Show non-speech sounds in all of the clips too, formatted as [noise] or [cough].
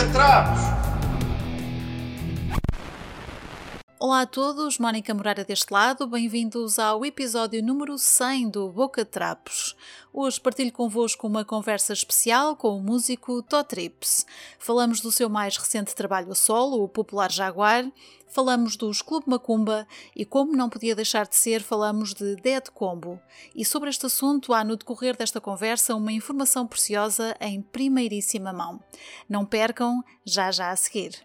Bocatrapos! Olá a todos, Mónica Moreira deste lado, bem-vindos ao episódio número 100 do Boca Trapos. Hoje partilho convosco uma conversa especial com o músico Totrips. Falamos do seu mais recente trabalho a solo, o Popular Jaguar, falamos dos Clube Macumba e, como não podia deixar de ser, falamos de Dead Combo. E sobre este assunto há no decorrer desta conversa uma informação preciosa em primeiríssima mão. Não percam, já já a seguir.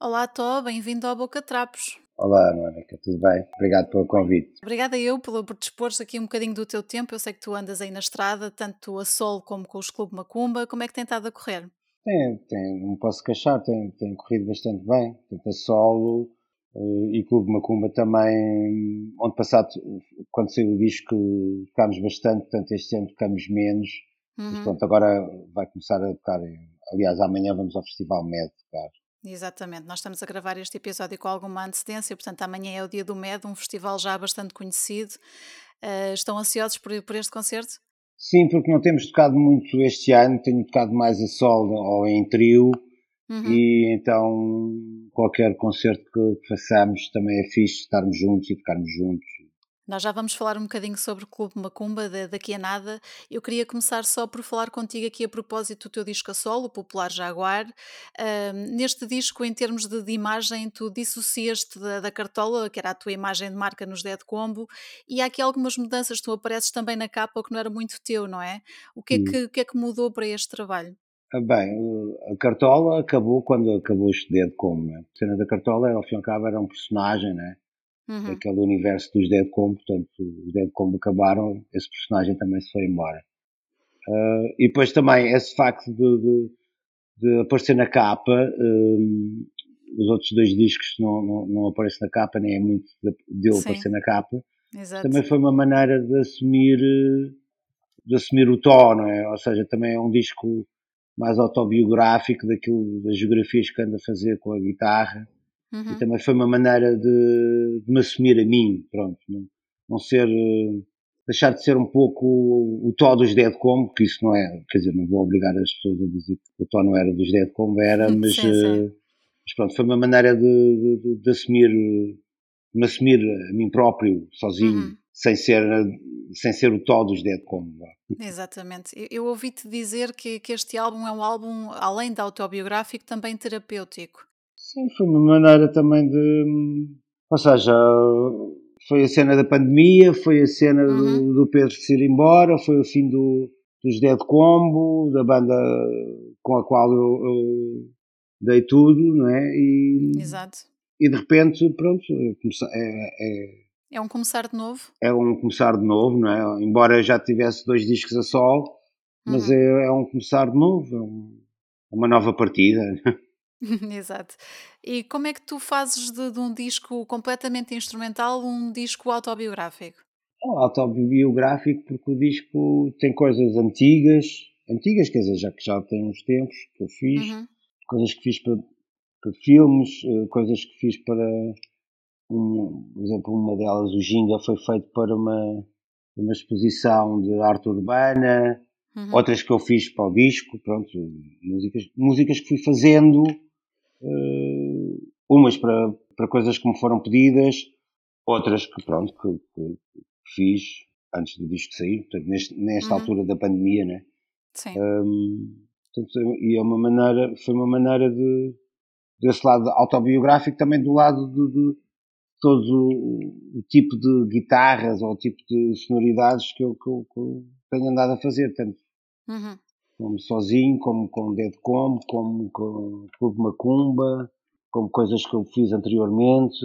Olá, Tó, bem-vindo ao Boca Trapos. Olá, Mónica, tudo bem? Obrigado pelo convite. Obrigada eu por, por dispores aqui um bocadinho do teu tempo. Eu sei que tu andas aí na estrada, tanto a solo como com os Clube Macumba. Como é que tem estado a correr? Tem, tem, não posso queixar, tem, tem corrido bastante bem. Tanto a solo uh, e Clube Macumba também. Onde passado, quando saiu o disco, tocámos bastante, portanto este ano tocamos menos. Uhum. Mas pronto, agora vai começar a tocar. Aliás, amanhã vamos ao Festival MED tocar. Exatamente, nós estamos a gravar este episódio com alguma antecedência, portanto, amanhã é o dia do MED, um festival já bastante conhecido. Uh, estão ansiosos por, por este concerto? Sim, porque não temos tocado muito este ano, tenho tocado mais a solo ou em trio, uhum. e então qualquer concerto que façamos também é fixe estarmos juntos e tocarmos juntos. Nós já vamos falar um bocadinho sobre o Clube Macumba daqui a nada. Eu queria começar só por falar contigo aqui a propósito do teu disco a solo, o Popular Jaguar. Uh, neste disco, em termos de, de imagem, tu dissociaste da, da, cartola, que era a tua imagem de marca nos Dead Combo, e há aqui algumas mudanças. Tu apareces também na capa, que não era muito teu, não é? O que é que, que, é que mudou para este trabalho? Ah, bem, a Cartola acabou quando acabou este Dead Combo. Né? A cena da Cartola, ao fim e ao cabo, era um personagem, né? Uhum. aquele universo dos Dead Combo, portanto, os Dead Combo acabaram, esse personagem também se foi embora. Uh, e depois também esse facto de, de, de aparecer na capa, um, os outros dois discos não, não, não aparecem na capa, nem é muito de eu aparecer na capa. Exato. Também foi uma maneira de assumir, de assumir o tom, não é? Ou seja, também é um disco mais autobiográfico daquilo, das geografias que anda a fazer com a guitarra Uhum. E também foi uma maneira de, de me assumir a mim, pronto, não, não ser, eh, deixar de ser um pouco o, o tó dos Dead Combo, que isso não é, quer dizer, não vou obrigar as pessoas a dizer que o tó não era dos Dead Combo, era, [laughs] mas, sim, sim. Uh, mas pronto, foi uma maneira de, de, de, assumir, de me assumir a mim próprio, sozinho. Uhum. Sem ser, sem ser o tó dos Dead Combo. Exatamente. Eu, eu ouvi-te dizer que, que este álbum é um álbum, além de autobiográfico, também terapêutico. Sim, foi uma maneira também de. Ou seja, foi a cena da pandemia, foi a cena uhum. do, do, Pedro se ir embora, foi o fim do, dos Dead Combo, da banda com a qual eu, eu dei tudo, não é? E, Exato. E de repente, pronto, é, é, é um começar de novo. É um começar de novo, não é? Embora já tivesse dois discos a sol, mas uhum. é, é um começar de novo, é, um, é uma nova partida. [laughs] [laughs] Exato. E como é que tu fazes de, de um disco completamente instrumental um disco autobiográfico? É autobiográfico porque o disco tem coisas antigas, antigas, quer dizer, já que já tem uns tempos que eu fiz, uhum. coisas que fiz para, para, filmes, eh, coisas que fiz para, um, por exemplo, uma delas, o Ginga, foi feito para uma, uma exposição de arte urbana, uhum. outras que eu fiz para o disco, pronto, músicas, músicas que fui fazendo Uh, umas para, para coisas que me foram pedidas, outras que, pronto, que, que, que fiz antes do disco sair, portanto, neste, nesta uhum. altura da pandemia, né? Sim. Um, portanto, e é uma maneira, foi uma maneira de, desse lado autobiográfico, também do lado de, de todo o, o, tipo de guitarras ou o tipo de sonoridades que eu, que eu, que eu tenho andado a fazer, tanto uhum como sozinho, como com Dead Combo, como com Clube Macumba, como coisas que eu fiz anteriormente.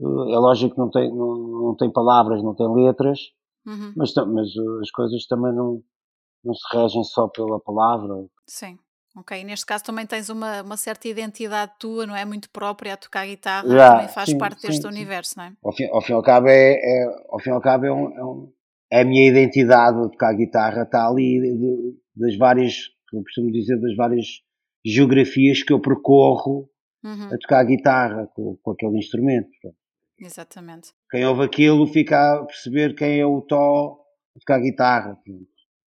É lógico que não tem, não, não tem palavras, não tem letras, uhum. mas, mas as coisas também não, não se regem só pela palavra. Sim. Ok, neste caso também tens uma, uma certa identidade tua, não é? Muito própria a tocar guitarra, yeah, também faz sim, parte sim, deste sim. universo, não é? Ao fim, ao fim e ao cabo é, é, ao fim e ao cabo é, um, é, um, é a minha identidade de tocar guitarra, está ali de, das várias, eu costumo dizer, das várias geografias que eu percorro uhum. a tocar a guitarra com, com aquele instrumento. Exatamente. Quem ouve aquilo fica a perceber quem é o Tó a tocar a guitarra.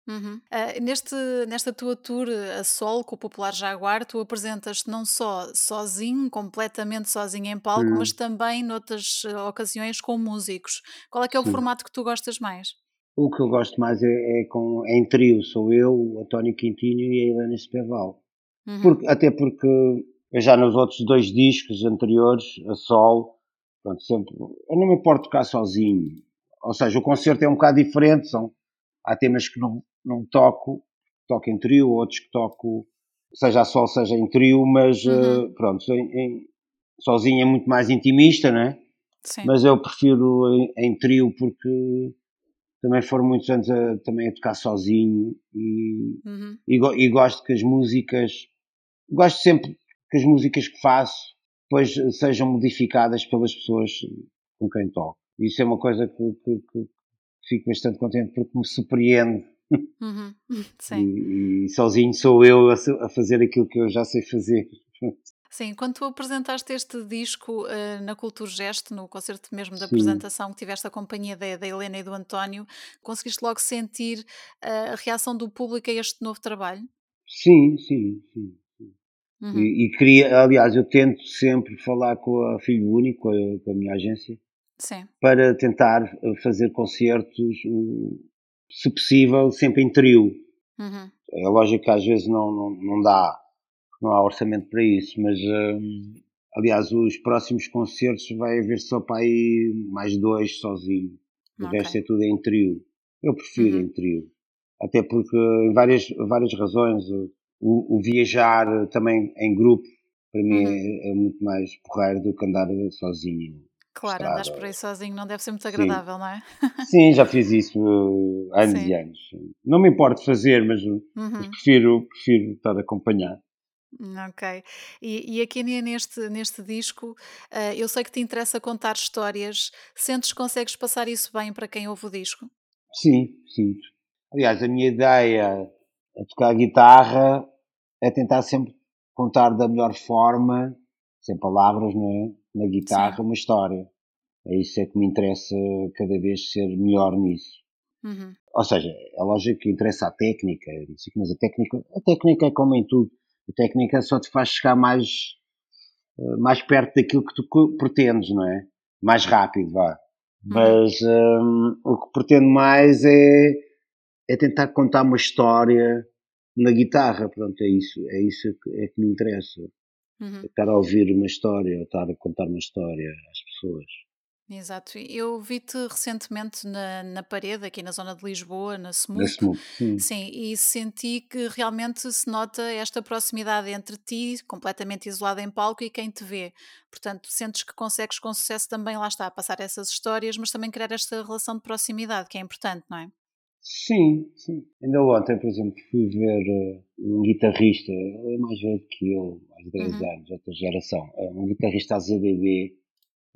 Uhum. Uh, neste, nesta tua tour a sol com o Popular Jaguar, tu apresentas-te não só sozinho, completamente sozinho em palco, mas Hum, também noutras eh, ocasiões com músicos. Qual é que é o sim. formato que tu gostas mais? O que eu gosto mais é, é com, é em trio, sou eu, o António Quintino e a Helena Espeval. Uhum. Porque, até porque eu já nos outros dois discos anteriores, a sol, pronto, sempre, eu não me importo tocar sozinho. Ou seja, o concerto é um bocado diferente, são, há temas que não, não toco, toco em trio, outros que toco, seja a sol, seja em trio, mas Uhum. uh, pronto, em, em, sozinho é muito mais intimista, não é? Sim. Mas eu prefiro em, em trio porque também foram muitos anos a, também a tocar sozinho e, uhum. e, e, gosto que as músicas, gosto sempre que as músicas que faço depois sejam modificadas pelas pessoas com quem toco. Isso é uma coisa que, que, que fico bastante contente porque me surpreende. Uhum. [laughs] E, e, sozinho sou eu a, a, fazer aquilo que eu já sei fazer. [laughs] Sim, quando tu apresentaste este disco uh, na Cultura Gesto, no concerto mesmo de apresentação, que tiveste a companhia da, da, Helena e do António, conseguiste logo sentir uh, a reação do público a este novo trabalho? Sim, sim, sim. sim. Uhum. E, e, queria, aliás, eu tento sempre falar com a Filho Único, com a, com a minha agência, sim. para tentar fazer concertos, se possível, sempre em trio. Uhum. É lógico que às vezes não, não, não dá não há orçamento para isso, mas hum, aliás, os próximos concertos vai haver só para aí mais dois sozinho. O okay. resto é tudo em trio. Eu prefiro uhum. em trio. Até porque, em várias, várias razões, o, o viajar também em grupo, para mim uhum. é, é, muito mais porreiro do que andar sozinho. Claro, andas por aí sozinho não deve ser muito agradável, Sim. não é? Sim, já fiz isso uh, [laughs] anos Sim. e anos. Não me importo fazer, mas, uhum. mas prefiro, prefiro estar acompanhado. Ok. E, e aqui neste, neste disco, uh, eu sei que te interessa contar histórias. Sentes que consegues passar isso bem para quem ouve o disco? Sim, sinto. Aliás, a minha ideia a tocar guitarra é tentar sempre contar da melhor forma, sem palavras, não é? Na guitarra, Sim. uma história. É isso é que me interessa cada vez ser melhor nisso. Uhum. Ou seja, é lógico que interessa a técnica, mas a técnica, a técnica é como em tudo a técnica só te faz chegar mais, mais perto daquilo que tu pretendes, não é? Mais rápido, vá. Mas um, o que pretendo mais é, é tentar contar uma história na guitarra, pronto, é isso, é isso que, é que me interessa. Uhum. Estar a ouvir uma história, estar a contar uma história às pessoas. Exato. Eu vi-te recentemente na, na parede, aqui na zona de Lisboa, na Smooth. Na Smooth, sim. Sim, e senti que realmente se nota esta proximidade entre ti, completamente isolado em palco, e quem te vê. Portanto, sentes que consegues com sucesso também, lá está, passar essas histórias, mas também criar esta relação de proximidade, que é importante, não é? Sim, sim. Ainda ontem, por exemplo, fui ver uh, um guitarrista, ele é mais velho que eu, mais de 10 uhum. anos, outra geração, uh, um guitarrista AZDB,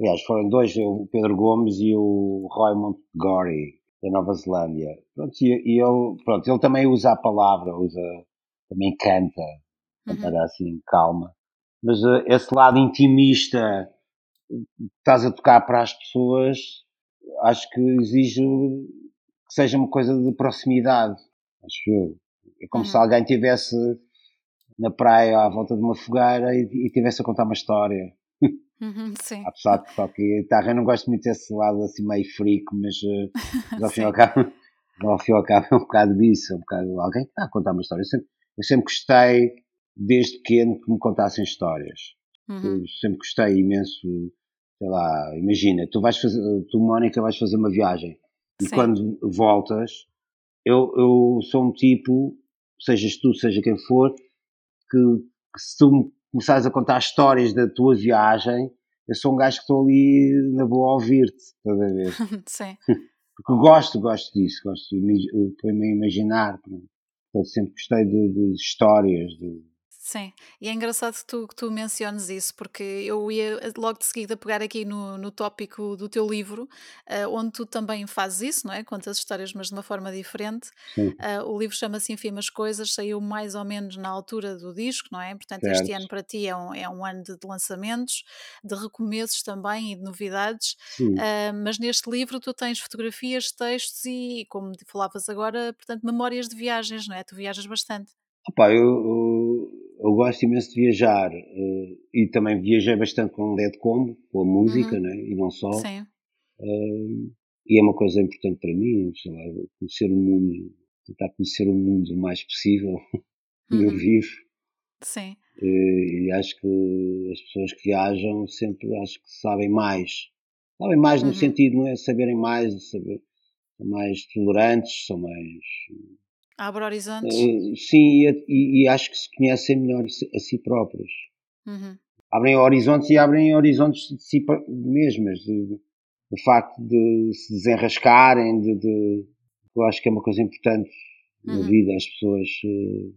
Aliás, foram dois, o Pedro Gomes e o Roy Montgomery, da Nova Zelândia. Pronto, e, ele, pronto, ele também usa a palavra, usa, também canta, cantará uhum. assim, calma. Mas uh, esse lado intimista estás a tocar para as pessoas, acho que exige que seja uma coisa de proximidade. Acho eu. É como uhum. se alguém estivesse na praia à volta de uma fogueira e, e tivesse a contar uma história. Uhum, sim. Apesar de só que a guitarra eu não gosto muito desse lado assim meio frico, mas, [laughs] mas ao fim e ao cabo, [laughs] ao fim e ao cabo é um bocado disso, é um bocado alguém que está a contar uma história. Eu sempre, eu sempre gostei, desde pequeno, que me contassem histórias. Uhum. Eu sempre gostei imenso, sei lá, imagina, tu vais fazer, tu Mónica vais fazer uma viagem e Sim. quando voltas, eu, eu sou um tipo, sejas tu, seja quem for, que, que se tu me começares a contar histórias da tua viagem, eu sou um gajo que estou ali na boa a ouvir-te, toda vez. [laughs] Sim. Porque gosto, gosto disso, gosto de a imaginar. Portanto, sempre gostei de, de histórias. De... Sim, e é engraçado que tu, que tu menciones isso, porque eu ia eh, logo de seguida pegar aqui no, no tópico do teu livro, uh, onde tu também fazes isso, não é? Contas histórias, mas de uma forma diferente. Uh, o livro chama-se Infimas Coisas, saiu mais ou menos na altura do disco, não é? Portanto, certo. este ano para ti é um, é um ano de, de lançamentos, de recomeços também e de novidades. Uh, mas neste livro tu tens fotografias, textos e, como falavas agora, portanto, memórias de viagens, não é? Tu viajas bastante. Opa, eu, eu, eu, gosto imenso de viajar uh, e também viajei bastante com o Dead Combo, com a música, uhum. né? e não só. Sim. Uh, e é uma coisa importante para mim, sei lá, conhecer o mundo, tentar conhecer o mundo o mais possível [laughs] que uhum. eu vivo. Sim. Uh, e acho que as pessoas que viajam sempre acho que sabem mais. Sabem mais uhum. no sentido, não é saberem mais, saber, são mais tolerantes, são mais Abre horizontes? Uh, sim, e, e, acho que se conhecem melhor a si próprios. Uhum. Abrem horizontes e abrem horizontes de si mesmas, de facto de se desenrascarem, de, de, eu acho que é uma coisa importante uhum. na vida, as pessoas uh,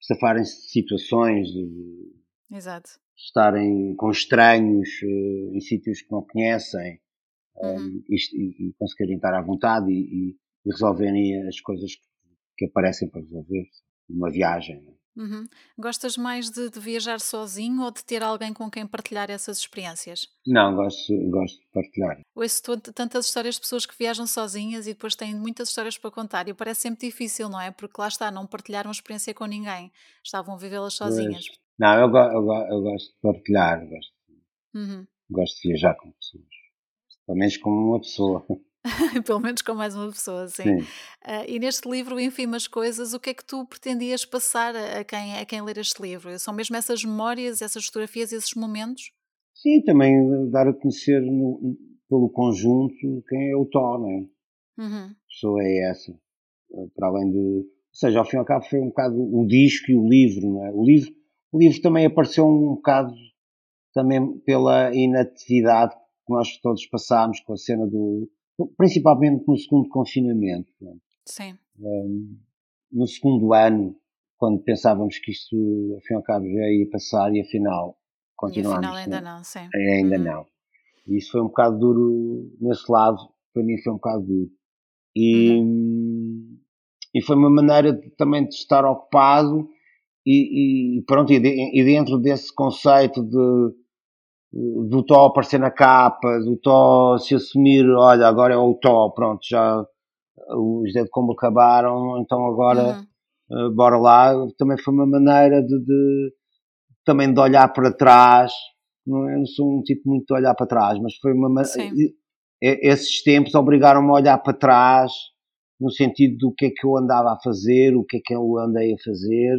safarem-se de situações, de, Exato. estarem com estranhos uh, em sítios que não conhecem uhum. um, e, e, conseguirem estar à vontade e, e, resolverem as coisas que que aparecem para resolver uma viagem. É? Uhum. Gostas mais de, de, viajar sozinho ou de ter alguém com quem partilhar essas experiências? Não, gosto, gosto de partilhar. Ouço tantas histórias de pessoas que viajam sozinhas e depois têm muitas histórias para contar e parece sempre difícil, não é? Porque lá está, não partilharam experiência com ninguém, estavam a vivê-las sozinhas. Pois. Não, eu, eu, eu, gosto de partilhar, gosto, uhum. gosto de viajar com pessoas, pelo menos com uma pessoa. [laughs] [laughs] Pelo menos com mais uma pessoa, sim. sim. Uh, e neste livro, Infimas Coisas, o que é que tu pretendias passar a quem, a quem ler este livro? São mesmo essas memórias, essas fotografias, esses momentos? Sim, também dar a conhecer no, pelo conjunto quem é o Tó, não é? Uhum. A pessoa é essa. Para além do. Ou seja, ao fim e ao cabo foi um bocado o disco e o livro, não é? O livro, o livro também apareceu um bocado também pela inatividade que nós todos passámos com a cena do, principalmente no segundo confinamento. Sim. Um, no segundo ano, quando pensávamos que isto, e ao cabo, já ia passar e afinal continuamos. E afinal ainda não, sim. Ainda uhum. não. E isso foi um bocado duro nesse lado, para mim foi um bocado duro. E, uhum. e foi uma maneira de, também de estar ocupado e, e pronto, e, de, e dentro desse conceito de do Tó aparecer na capa, do Tó se assumir, olha, agora é o Tó, pronto, já os Dead Combo acabaram, então agora uhum. uh, bora lá. Também foi uma maneira de, de, também de olhar para trás. Não, eu não sou um tipo muito de olhar para trás, mas foi uma esses tempos obrigaram-me a olhar para trás no sentido do que é que eu andava a fazer, o que é que eu andei a fazer,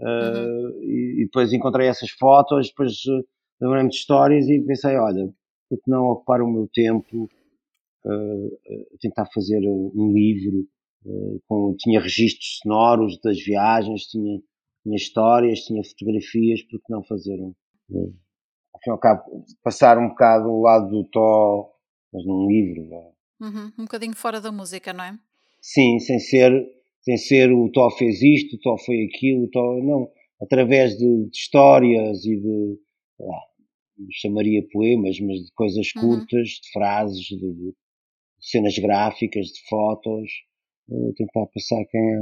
uh, uhum. e, e, depois encontrei essas fotos, depois uh, lembrei-me de histórias e pensei, olha, por que não ocupar o meu tempo uh, a tentar fazer um livro uh, com, tinha registros sonoros das viagens, tinha, tinha histórias, tinha fotografias, por que não fazer um, uh, ao fim e ao cabo, passar um bocado o lado do Tó, mas num livro. Uhum, um bocadinho fora da música, não é? Sim, sem ser, sem ser o Tó fez isto, o Tó foi aquilo, o Tó, não, através de, de histórias e de, lá, chamaria poemas, mas de coisas uhum. curtas, uhum. de frases, de, de, cenas gráficas, de fotos, uh, tentar passar quem é,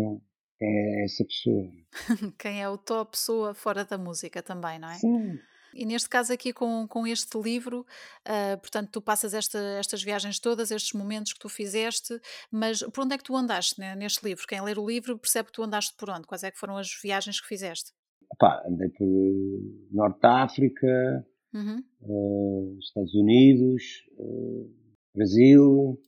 quem é essa pessoa. [laughs] quem é o tua pessoa fora da música também, não é? Sim. E neste caso aqui com, com este livro, uh, portanto, tu passas esta, estas viagens todas, estes momentos que tu fizeste, mas por onde é que tu andaste né, neste livro? Quem ler o livro percebe que tu andaste por onde? Quais é que foram as viagens que fizeste? Epá, andei por Norte África, uhum. uh, Estados Unidos, uh, Brasil,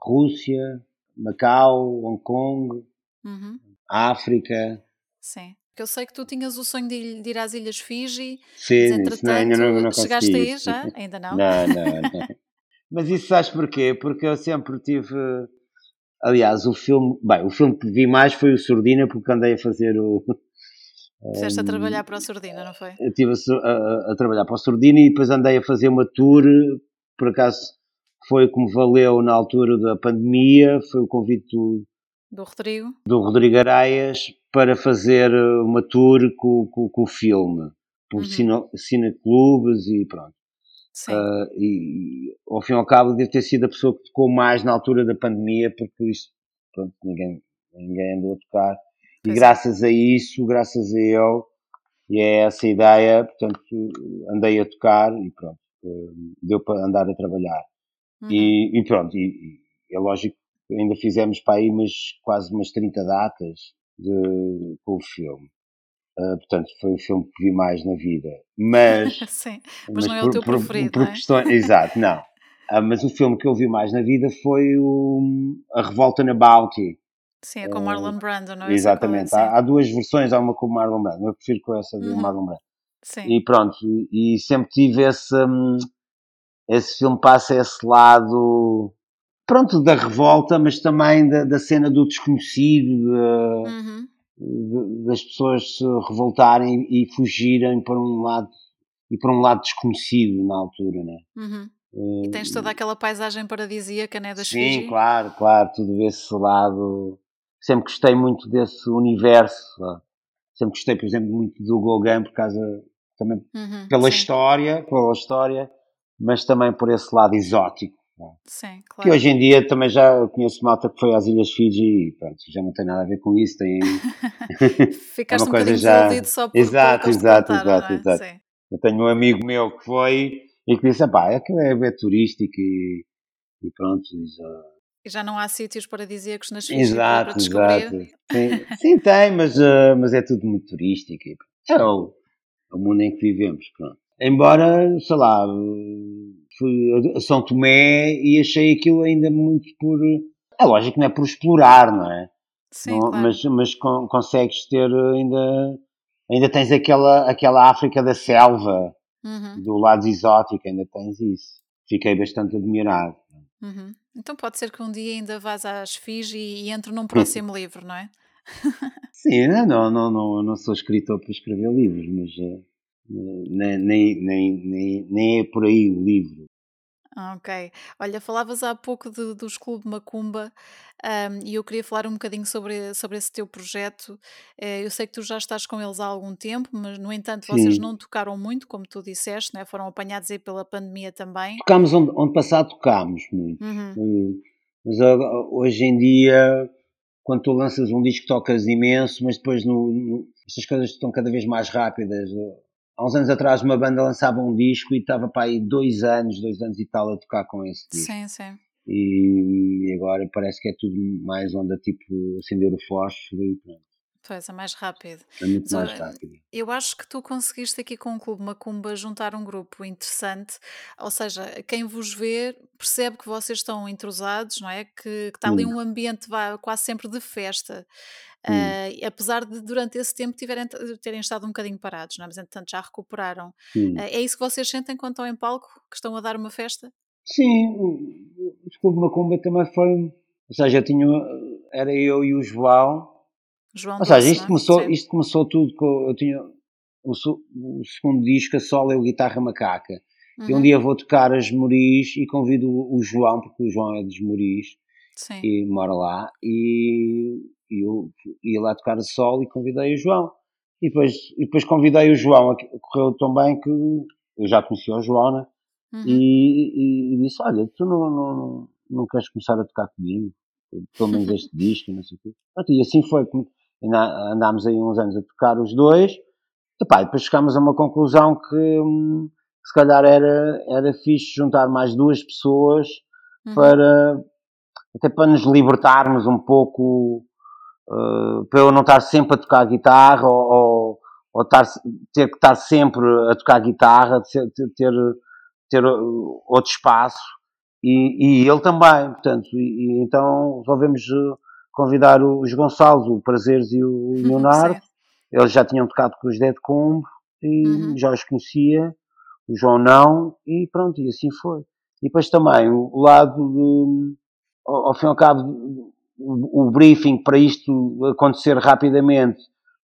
Rússia, Macau, Hong Kong, uhum. África. Sim. Porque eu sei que tu tinhas o sonho de, ir às Ilhas Fiji, Sim, mas entretanto, não, ainda não, não chegaste aí já? Ainda não? Não, não, não. [laughs] mas isso sabes porquê? Porque eu sempre tive. Aliás, o filme. Bem, o filme que vi mais foi o Sordina, porque andei a fazer o, Fizeste a trabalhar para o Sordina, não foi? Eu estive a, a, a, trabalhar para o Sordina e depois andei a fazer uma tour, por acaso foi como valeu na altura da pandemia, foi o convite do, do Rodrigo, do Rodrigo Araias para fazer uma tour com, com, com o filme, por uhum. cineclubes e pronto. Uh, e, e, ao fim e ao cabo deve ter sido a pessoa que tocou mais na altura da pandemia, porque isto, pronto, ninguém, ninguém andou a tocar. E é. graças a isso, graças a eu, e é essa ideia, portanto, andei a tocar e pronto, deu para andar a trabalhar. Uhum. E, e, pronto, e, e, é lógico que ainda fizemos para aí umas, quase umas 30 datas de, com o filme. Uh, portanto, foi o filme que vi mais na vida. Mas. [laughs] Sim, mas, mas não é por, o teu por, preferido. Por, por é? questões, exato, não. Uh, mas o filme que eu vi mais na vida foi o, A Revolta na Bounty. Sim, é com Marlon Brando, não é? Exatamente. Há, há, duas versões, há uma com o Marlon Brando. Eu prefiro com essa do uhum. Marlon Brando. Sim. E pronto, e sempre tive esse. Um, esse filme passa esse lado. Pronto, da revolta, mas também da, da cena do desconhecido, de, uhum. de, das pessoas se revoltarem e fugirem para um lado e para um lado desconhecido na altura, né? Uhum. E tens toda aquela paisagem paradisíaca, né, das Sim, claro, claro, tudo esse lado sempre gostei muito desse universo. Sempre gostei, por exemplo, muito do Gauguin por causa também uhum, pela sim. história, pela história, mas também por esse lado exótico. Sim, claro. Que hoje em dia também já conheço malta que foi às Ilhas Fiji e pronto, já não tem nada a ver com isso. Tem... [laughs] [laughs] Ficaste é uma um coisa já... só por Exato, exato, exato, é? exato. Sim. Eu tenho um amigo meu que foi e que disse, pá, aquilo é, é turístico e, e pronto, e já e já não há sítios paradisíacos nas Fiji para descobrir. Exato. Sim, sim tem, mas, uh, mas é tudo muito turístico. É o, é o mundo em que vivemos. Pronto. Embora, sei lá, fui a São Tomé e achei aquilo ainda muito por. É lógico que não é por explorar, não é? Sim, não, claro. Mas, mas con consegues ter ainda. Ainda tens aquela, aquela África da selva, uhum. do lado exótico, ainda tens isso. Fiquei bastante admirado. Uhum. Então pode ser que um dia ainda vás às Fiji e entre num próximo livro, não é? [laughs] Sim, não, não, não, não sou escritor para escrever livros, mas uh, nem, nem, nem, nem é por aí o livro. Ah, ok. Olha, falavas há pouco de, dos Clube Macumba um, e eu queria falar um bocadinho sobre, sobre esse teu projeto. Eh, eu sei que tu já estás com eles há algum tempo, mas no entanto vocês não tocaram muito, como tu disseste, né? foram apanhados aí pela pandemia também. Tocámos onde, onde passado, tocámos muito. Uhum. Hum, mas hoje em dia, quando tu lanças um disco, tocas imenso, mas depois no, no, estas coisas estão cada vez mais rápidas há uns anos atrás uma banda lançava um disco e estava para aí dois anos, dois anos e tal a tocar com esse disco. Sim, sim. E agora parece que é tudo mais onda tipo acender o fósforo e pronto. Pois, é mais rápido. É muito mais rápido. Eu acho que tu conseguiste aqui com o Clube Macumba juntar um grupo interessante, ou seja, quem vos vê percebe que vocês estão entrosados, não é? Que, que está ali hum. um ambiente quase sempre de festa. Uh, apesar de durante esse tempo tiverem, terem estado um bocadinho parados, não é? mas entretanto já recuperaram. Uh, é isso que vocês sentem quando estão em palco, que estão a dar uma festa? Sim, o, o Clube Macumba também foi, ou seja, tinha, era eu e o João, João ou seja, isto, começou, isto começou tudo com, eu tinha o, o segundo disco, a solo é o Guitarra Macaca, uhum. e um uhum. dia vou tocar as Moris e convido o, João, porque o João é dos Moris, Sim. e mora lá, e e eu ia lá tocar a solo e convidei o João. E depois, e depois convidei o João, correu tão bem que eu já conhecia o João, né? Uhum. E, e, e, disse: Olha, tu não, não, não queres começar a tocar comigo? Pelo menos [laughs] este disco, não sei o quê. E assim foi. Andámos aí uns anos a tocar os dois. E pá, depois chegámos a uma conclusão que hum, se calhar era, era fixe juntar mais duas pessoas uhum. para até para nos libertarmos um pouco uh, para eu não estar sempre a tocar guitarra ou, ou, ou estar, ter que estar sempre a tocar guitarra, ter, ter, ter outro espaço e, e ele também, portanto, e, e então resolvemos eh, convidar os Gonçalves, o Prazeres e o [laughs] Leonardo, eles já tinham tocado com os Dead Combo e uhum. já os conhecia, o João não, e pronto, e assim foi. E depois também o lado de, ao, ao fim e ao cabo, o, briefing para isto acontecer rapidamente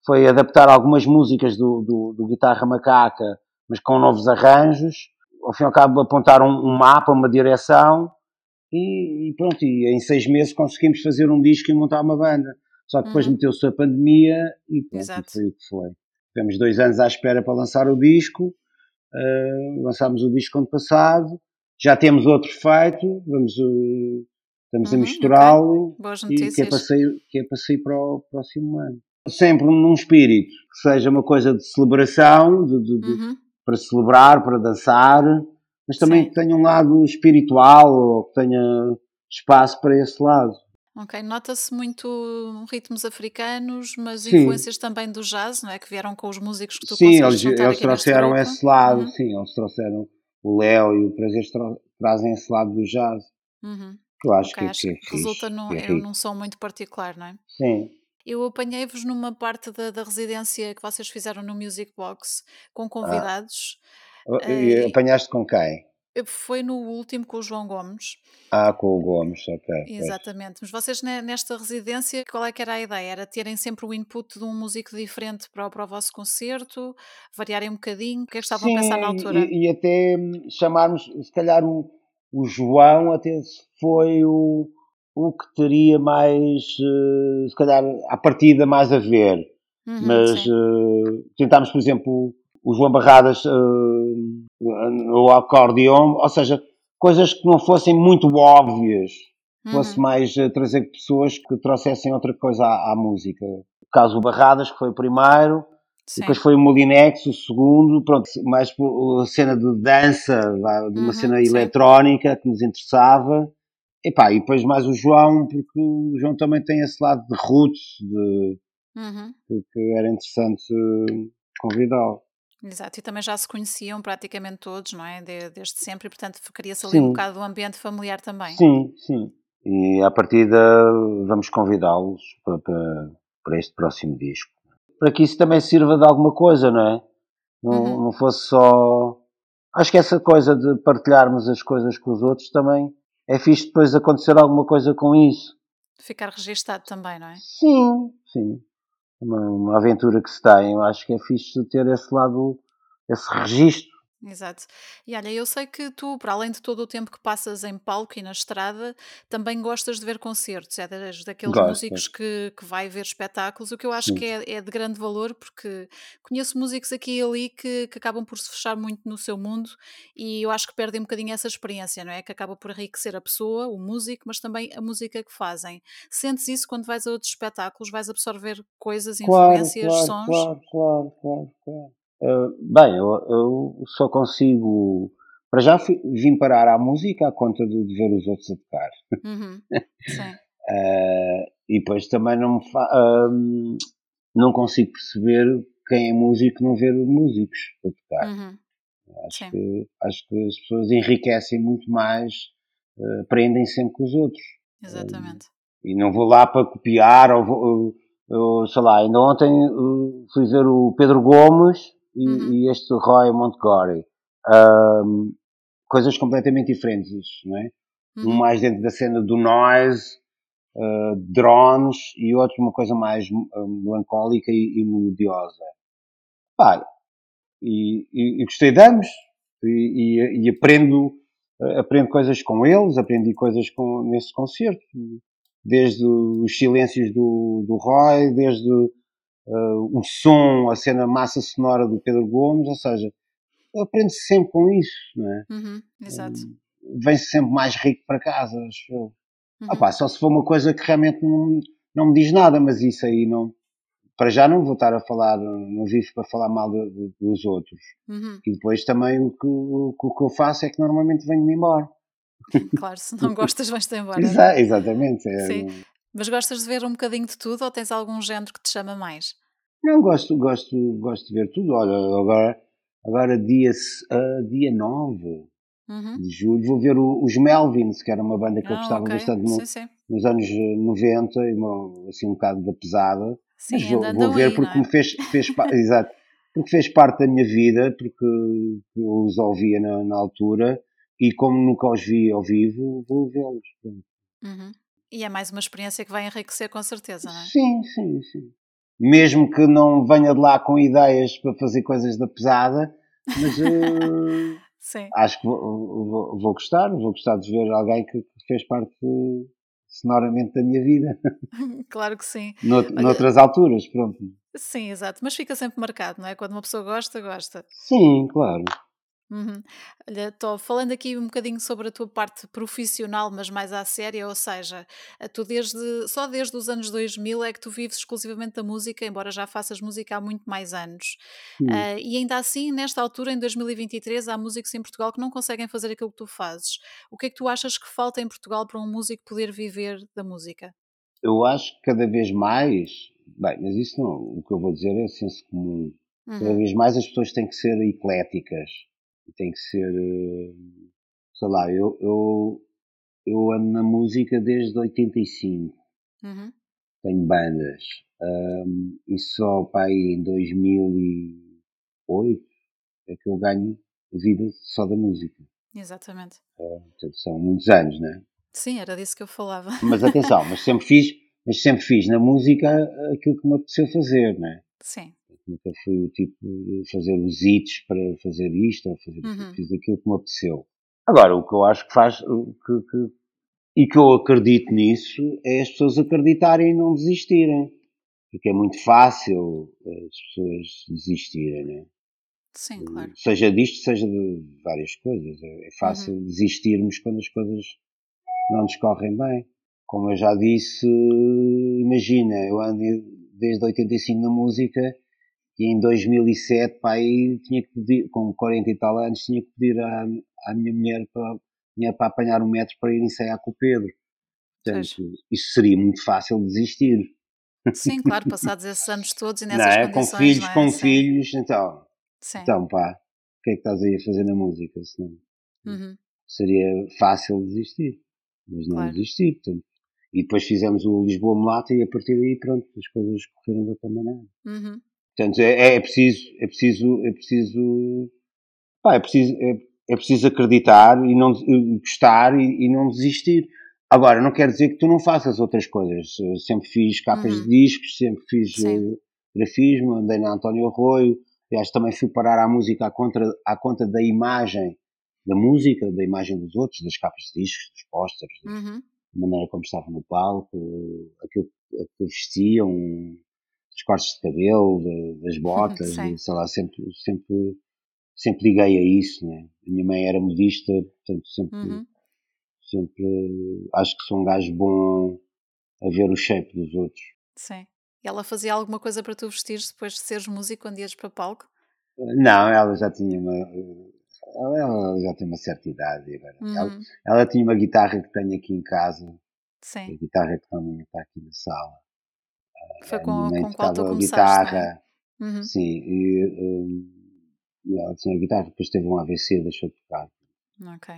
foi adaptar algumas músicas do, do, do Guitarra Macaca, mas com novos arranjos. Ao fim e ao cabo, apontar um, um mapa, uma direção, e, e, pronto. E em seis meses conseguimos fazer um disco e montar uma banda. Só que depois uhum. meteu-se a pandemia e pronto, foi o que foi. Tivemos dois anos à espera para lançar o disco, uh, lançámos o disco ano passado, já temos outro feito, vamos, uh, estamos uhum, a misturá-lo okay. que é para sair, que é para, sair para o próximo ano. Sempre num espírito que seja uma coisa de celebração, de, de, uhum. de, para celebrar, para dançar, mas também Sim. que tenha um lado espiritual ou que tenha espaço para esse lado. Ok, nota-se muito ritmos africanos, mas sim. influências também do jazz, não é? Que vieram com os músicos que tu Sim, eles, eles trouxeram esse lado, uhum. sim, eles trouxeram o Léo e o Prazer trazem esse lado do jazz. Uhum. Que eu acho okay, que, acho que, é que resulta num, é num som muito particular, não é? Sim. Eu apanhei-vos numa parte da, da, residência que vocês fizeram no Music Box com ah. convidados. Ah. E uh, apanhaste com quem? Foi no último com o João Gomes. Ah, com o Gomes, ok. Exatamente. Mas vocês nesta residência, qual é que era a ideia? Era terem sempre o input de um músico diferente para, o, para o vosso concerto, variarem um bocadinho? O que é que estavam Sim, a pensar na altura? E, e até chamarmos, se calhar o, o João até foi o, o que teria mais, eh, se calhar, à partida mais a ver. Uhum, Mas uh, tentámos, por exemplo, o João Barradas uh, o acordeão, ou seja, coisas que não fossem muito óbvias, uhum. fosse mais uh, trazer pessoas que trouxessem outra coisa à, à música. O caso do Barradas, que foi o primeiro, Sim. depois foi o Molinex, o segundo, pronto, mais a cena de dança, de uma uhum, cena sim. eletrónica que nos interessava. E, pá, e depois mais o João, porque o João também tem esse lado de roots, de, uhum. que, que, era interessante convidá-lo. Exato, e também já se conheciam praticamente todos, não é? De, desde sempre, e portanto queria-se ali sim. um bocado do ambiente familiar também. Sim, sim. E à partida vamos convidá-los para, para, para, este próximo disco. Para que isso também sirva de alguma coisa, não é? Não, uhum. não fosse só. Acho que essa coisa de partilharmos as coisas com os outros também é fixe depois acontecer alguma coisa com isso. Ficar registado também, não é? Sim, sim uma, uma aventura que se tem. Eu acho que é fixe ter esse lado, esse registro Exato. E olha, eu sei que tu, para além de todo o tempo que passas em palco e na estrada, também gostas de ver concertos, é daqueles Gosto. músicos que, que vai ver espetáculos, o que eu acho Sim. que é, é, de grande valor, porque conheço músicos aqui e ali que, que, acabam por se fechar muito no seu mundo e eu acho que perdem um bocadinho essa experiência, não é? Que acaba por enriquecer a pessoa, o músico, mas também a música que fazem. Sentes isso quando vais a outros espetáculos? Vais absorver coisas, claro, influências, claro, sons? Claro, claro, claro, claro. Uh, bem, eu, eu, só consigo. Para já vim parar à música à conta de, de ver os outros a tocar. Uhum. [laughs] Uh, e depois também não uh, não consigo perceber quem é músico não ver músicos a tocar. Uhum. Acho, que, acho que as pessoas enriquecem muito mais, aprendem sempre com os outros. Exatamente. e não vou lá para copiar, ou, vou, ou sei lá, ainda ontem fui ver o Pedro Gomes e, uhum. e este Roy Montgomery. Um, coisas completamente diferentes, não é? Uhum. Um mais dentro da cena do noise, uh, drones, e outro uma coisa mais uh, melancólica e, e melodiosa. Pá, e, e, e, gostei de ambos, e, e aprendo, uh, aprendo coisas com eles, aprendi coisas com, nesse concerto, desde os silêncios do, do Roy, desde uh, o som, a cena massa sonora do Pedro Gomes, ou seja, aprende-se sempre com isso, não é? Uhum, exato. Um, Vem-se sempre mais rico para casa, acho eu. Uhum. Opa, só se for uma coisa que realmente não, não me diz nada, mas isso aí não. Para já não vou estar a falar, não vivo para falar mal de, de, dos outros. Uhum. E depois também o que, o, o que eu faço é que normalmente venho-me embora. Claro, se não [laughs] gostas, vais-te embora. Exa exatamente. É, Sim. Mas gostas de ver um bocadinho de tudo ou tens algum género que te chama mais? Não, gosto, gosto, gosto de ver tudo. Olha, agora, agora dia, uh, dia 9 uhum. de julho vou ver o, os Melvins, que era uma banda que ah, eu gostava okay. bastante no, sim, sim. nos anos 90, e uma, assim um bocado da pesada. Sim, Mas vou, vou ver aí, porque é? me fez, fez [laughs] exato, porque fez parte da minha vida, porque eu os ouvia na, na altura e como nunca os vi ao vivo, vou vê-los. Uhum. E é mais uma experiência que vai enriquecer com certeza, não é? Sim, sim, sim. Mesmo que não venha de lá com ideias para fazer coisas da pesada, mas [laughs] uh, acho que vou, vou, vou, gostar, vou gostar de ver alguém que fez parte sonoramente da minha vida. [laughs] claro que sim. Nout Olha, noutras alturas, pronto. Sim, exato. Mas fica sempre marcado, não é? Quando uma pessoa gosta, gosta. Sim, claro. Uhum. Olha, estou falando aqui um bocadinho sobre a tua parte profissional, mas mais à séria, ou seja, tu desde, só desde os anos 2000 é que tu vives exclusivamente da música, embora já faças música há muito mais anos. Uh, e ainda assim, nesta altura, em 2023, há músicos em Portugal que não conseguem fazer aquilo que tu fazes. O que é que tu achas que falta em Portugal para um músico poder viver da música? Eu acho que cada vez mais, bem, mas isso não, o que eu vou dizer é senso comum. Cada uhum. vez mais as pessoas têm que ser ecléticas tem que ser, eh, sei lá, eu, eu, eu ando na música desde 85. Uhum. Tenho bandas. Um, e só para aí em 2008 é que eu ganho vida só da música. Exatamente. Uh, portanto, são muitos anos, não é? Sim, era disso que eu falava. Mas atenção, mas sempre fiz, mas sempre fiz na música aquilo que me apeteceu fazer, não é? Sim. Nunca fui o tipo de fazer os hits para fazer isto ou fazer uhum. fiz aquilo que me apeteceu. Agora, o que eu acho que faz, que, que, e que eu acredito nisso, é as pessoas acreditarem e não desistirem. Porque é muito fácil as pessoas desistirem, né? Sim, claro. Seja disto, seja de várias coisas. É, é fácil uhum. desistirmos quando as coisas não nos correm bem. Como eu já disse, imagina, eu ando desde 85 na música e em 2007, pá, aí tinha que pedir, com 40 e tal anos, tinha que pedir à, à minha mulher para, tinha para apanhar um metro para ir ensaiar com o Pedro. Portanto, isso seria muito fácil desistir. Sim, claro, passados esses anos todos e [laughs] nessas não é? condições. Com filhos, é? com Sim. filhos, então. Sim. Então, pá, o que é que estás aí a fazer na música? Senão, uhum. Seria fácil desistir, mas não claro. desisti. Portanto, e depois fizemos o Lisboa Mulata e a partir daí, pronto, as coisas correram da outra maneira. Uhum. Portanto, é, é, preciso, é preciso, é preciso, pá, é preciso, é, é preciso acreditar e não gostar e, e, não desistir. Agora, não quer dizer que tu não faças outras coisas. Eu sempre fiz capas uhum. de discos, sempre fiz uh, grafismo, andei na António Arroio. Aliás, também fui parar à música à conta, à conta da imagem da música, da imagem dos outros, das capas de discos, dos pósteres, uhum. da maneira como estavam no palco, aquilo que vestiam, dos cortes de cabelo, de, das [laughs] botas, e, sei lá, sempre, sempre, sempre liguei a isso, né? A minha mãe era modista, portanto sempre, uhum. sempre acho que sou um gajo bom a ver o shape dos outros. Sim. E ela fazia alguma coisa para tu vestires depois de seres músico quando ias para palco? Não, ela já tinha uma. Ela já tem uma certa idade agora. Uhum. Ela, ela, tinha uma guitarra que tenho aqui em casa. Sim. A guitarra que também está aqui na sala. Foi com, com qual tu começaste, é? guitarra, uhum. sim, e, um, ela tinha a guitarra, depois teve um AVC, deixou de tocar. Ok.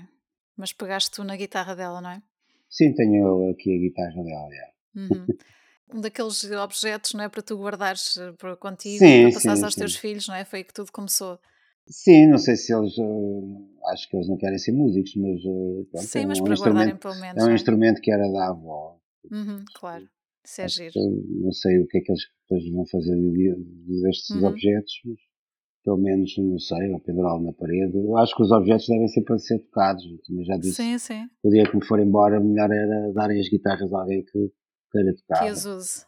Mas pegaste tu na guitarra dela, não é? Sim, tenho aqui a guitarra dela, uhum. [laughs] Um daqueles objetos, não é? Para tu guardares eh, para contigo sim, para passares sim, aos sim. teus filhos, não é? Foi aí que tudo começou. Sim, não sei se eles. Uh, acho que eles não querem ser músicos, mas. Uh, pronto, sim, é um mas para guardarem pelo menos. É um é? instrumento que era da avó. Uhum, claro. Isso é giro. Não sei o que é que eles depois vão fazer destes uhum. objetos, mas pelo menos, não sei, ou pendurá-lo na parede. Eu acho que os objetos devem ser para ser tocados. Também já disse. Sim, sim. O dia que me for embora, melhor era darem as guitarras a alguém que queira tocar. Que as use.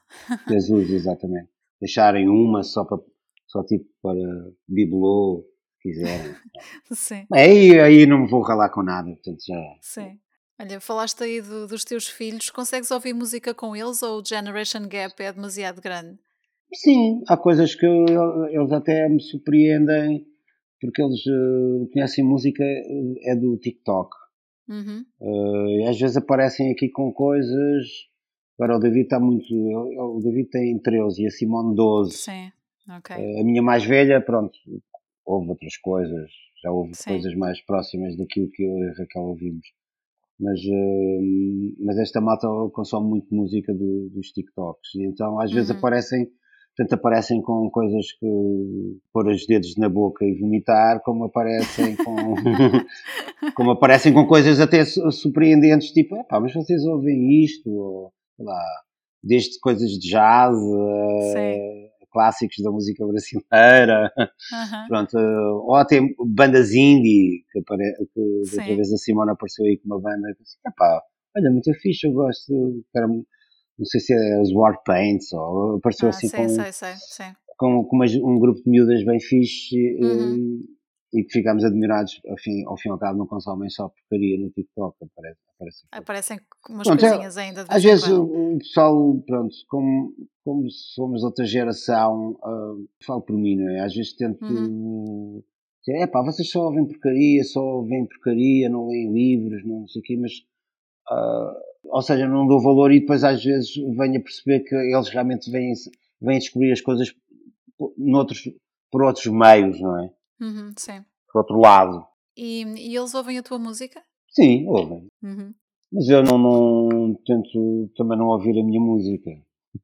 Que as use, exatamente. Deixarem uma só para, só tipo para bibelô, se quiserem. [laughs] sim. Aí, aí não me vou ralar com nada, portanto já. Sim. Olha, falaste aí do, dos teus filhos, consegues ouvir música com eles ou o generation gap é demasiado grande? Sim, há coisas que eles até me surpreendem porque eles uh, conhecem música eh, é do TikTok. Uhum. Uh, e às vezes aparecem aqui com coisas. Agora o David está muito. O David tem 13 e a Simone 12. Sim, ok. A minha mais velha, pronto, houve outras coisas. Já houve Sim. coisas mais próximas daquilo que eu e a Raquel ouvimos mas, uh, mas esta malta consome muito música do, dos TikToks, e então às vezes uhum. aparecem, tanto aparecem com coisas que pôr os dedos na boca e vomitar, como aparecem [laughs] com, como aparecem com coisas até surpreendentes, tipo, pá, mas vocês ouvem isto, ou, lá, desde coisas de jazz, uh, clássicos da música brasileira, uhum. pronto, ou até bandas indie, que, apare, que outra vez a Simona apareceu aí com uma banda, epá, Olha, muito fixe, eu gosto. Era, não sei se é os Warpaints ou apareceu ah, assim sei, com, sei, sei, sei. com, com uma, um grupo de miúdas bem fixe uhum. E, que ficámos admirados. Ao fim, ao fim e ao cabo, não consomem só porcaria no TikTok, aparece. Aparecem, aparecem umas pronto, é, coisinhas ainda. às vezes o, pessoal, pronto, como, como somos outra geração, uh, falo por mim, não é? Às vezes tento. Uhum. Dizer, é pá, vocês só ouvem porcaria, só ouvem porcaria, não leem livros, não sei o quê, mas Uh, ou seja, não dou valor e depois às vezes venho a perceber que eles realmente vêm, vêm a descobrir as coisas noutros, por outros meios, não é? Uhum, sim. Por outro lado. E, e, eles ouvem a tua música? Sim, ouvem. Uhum. Mas eu não, não, tento também não ouvir a minha música.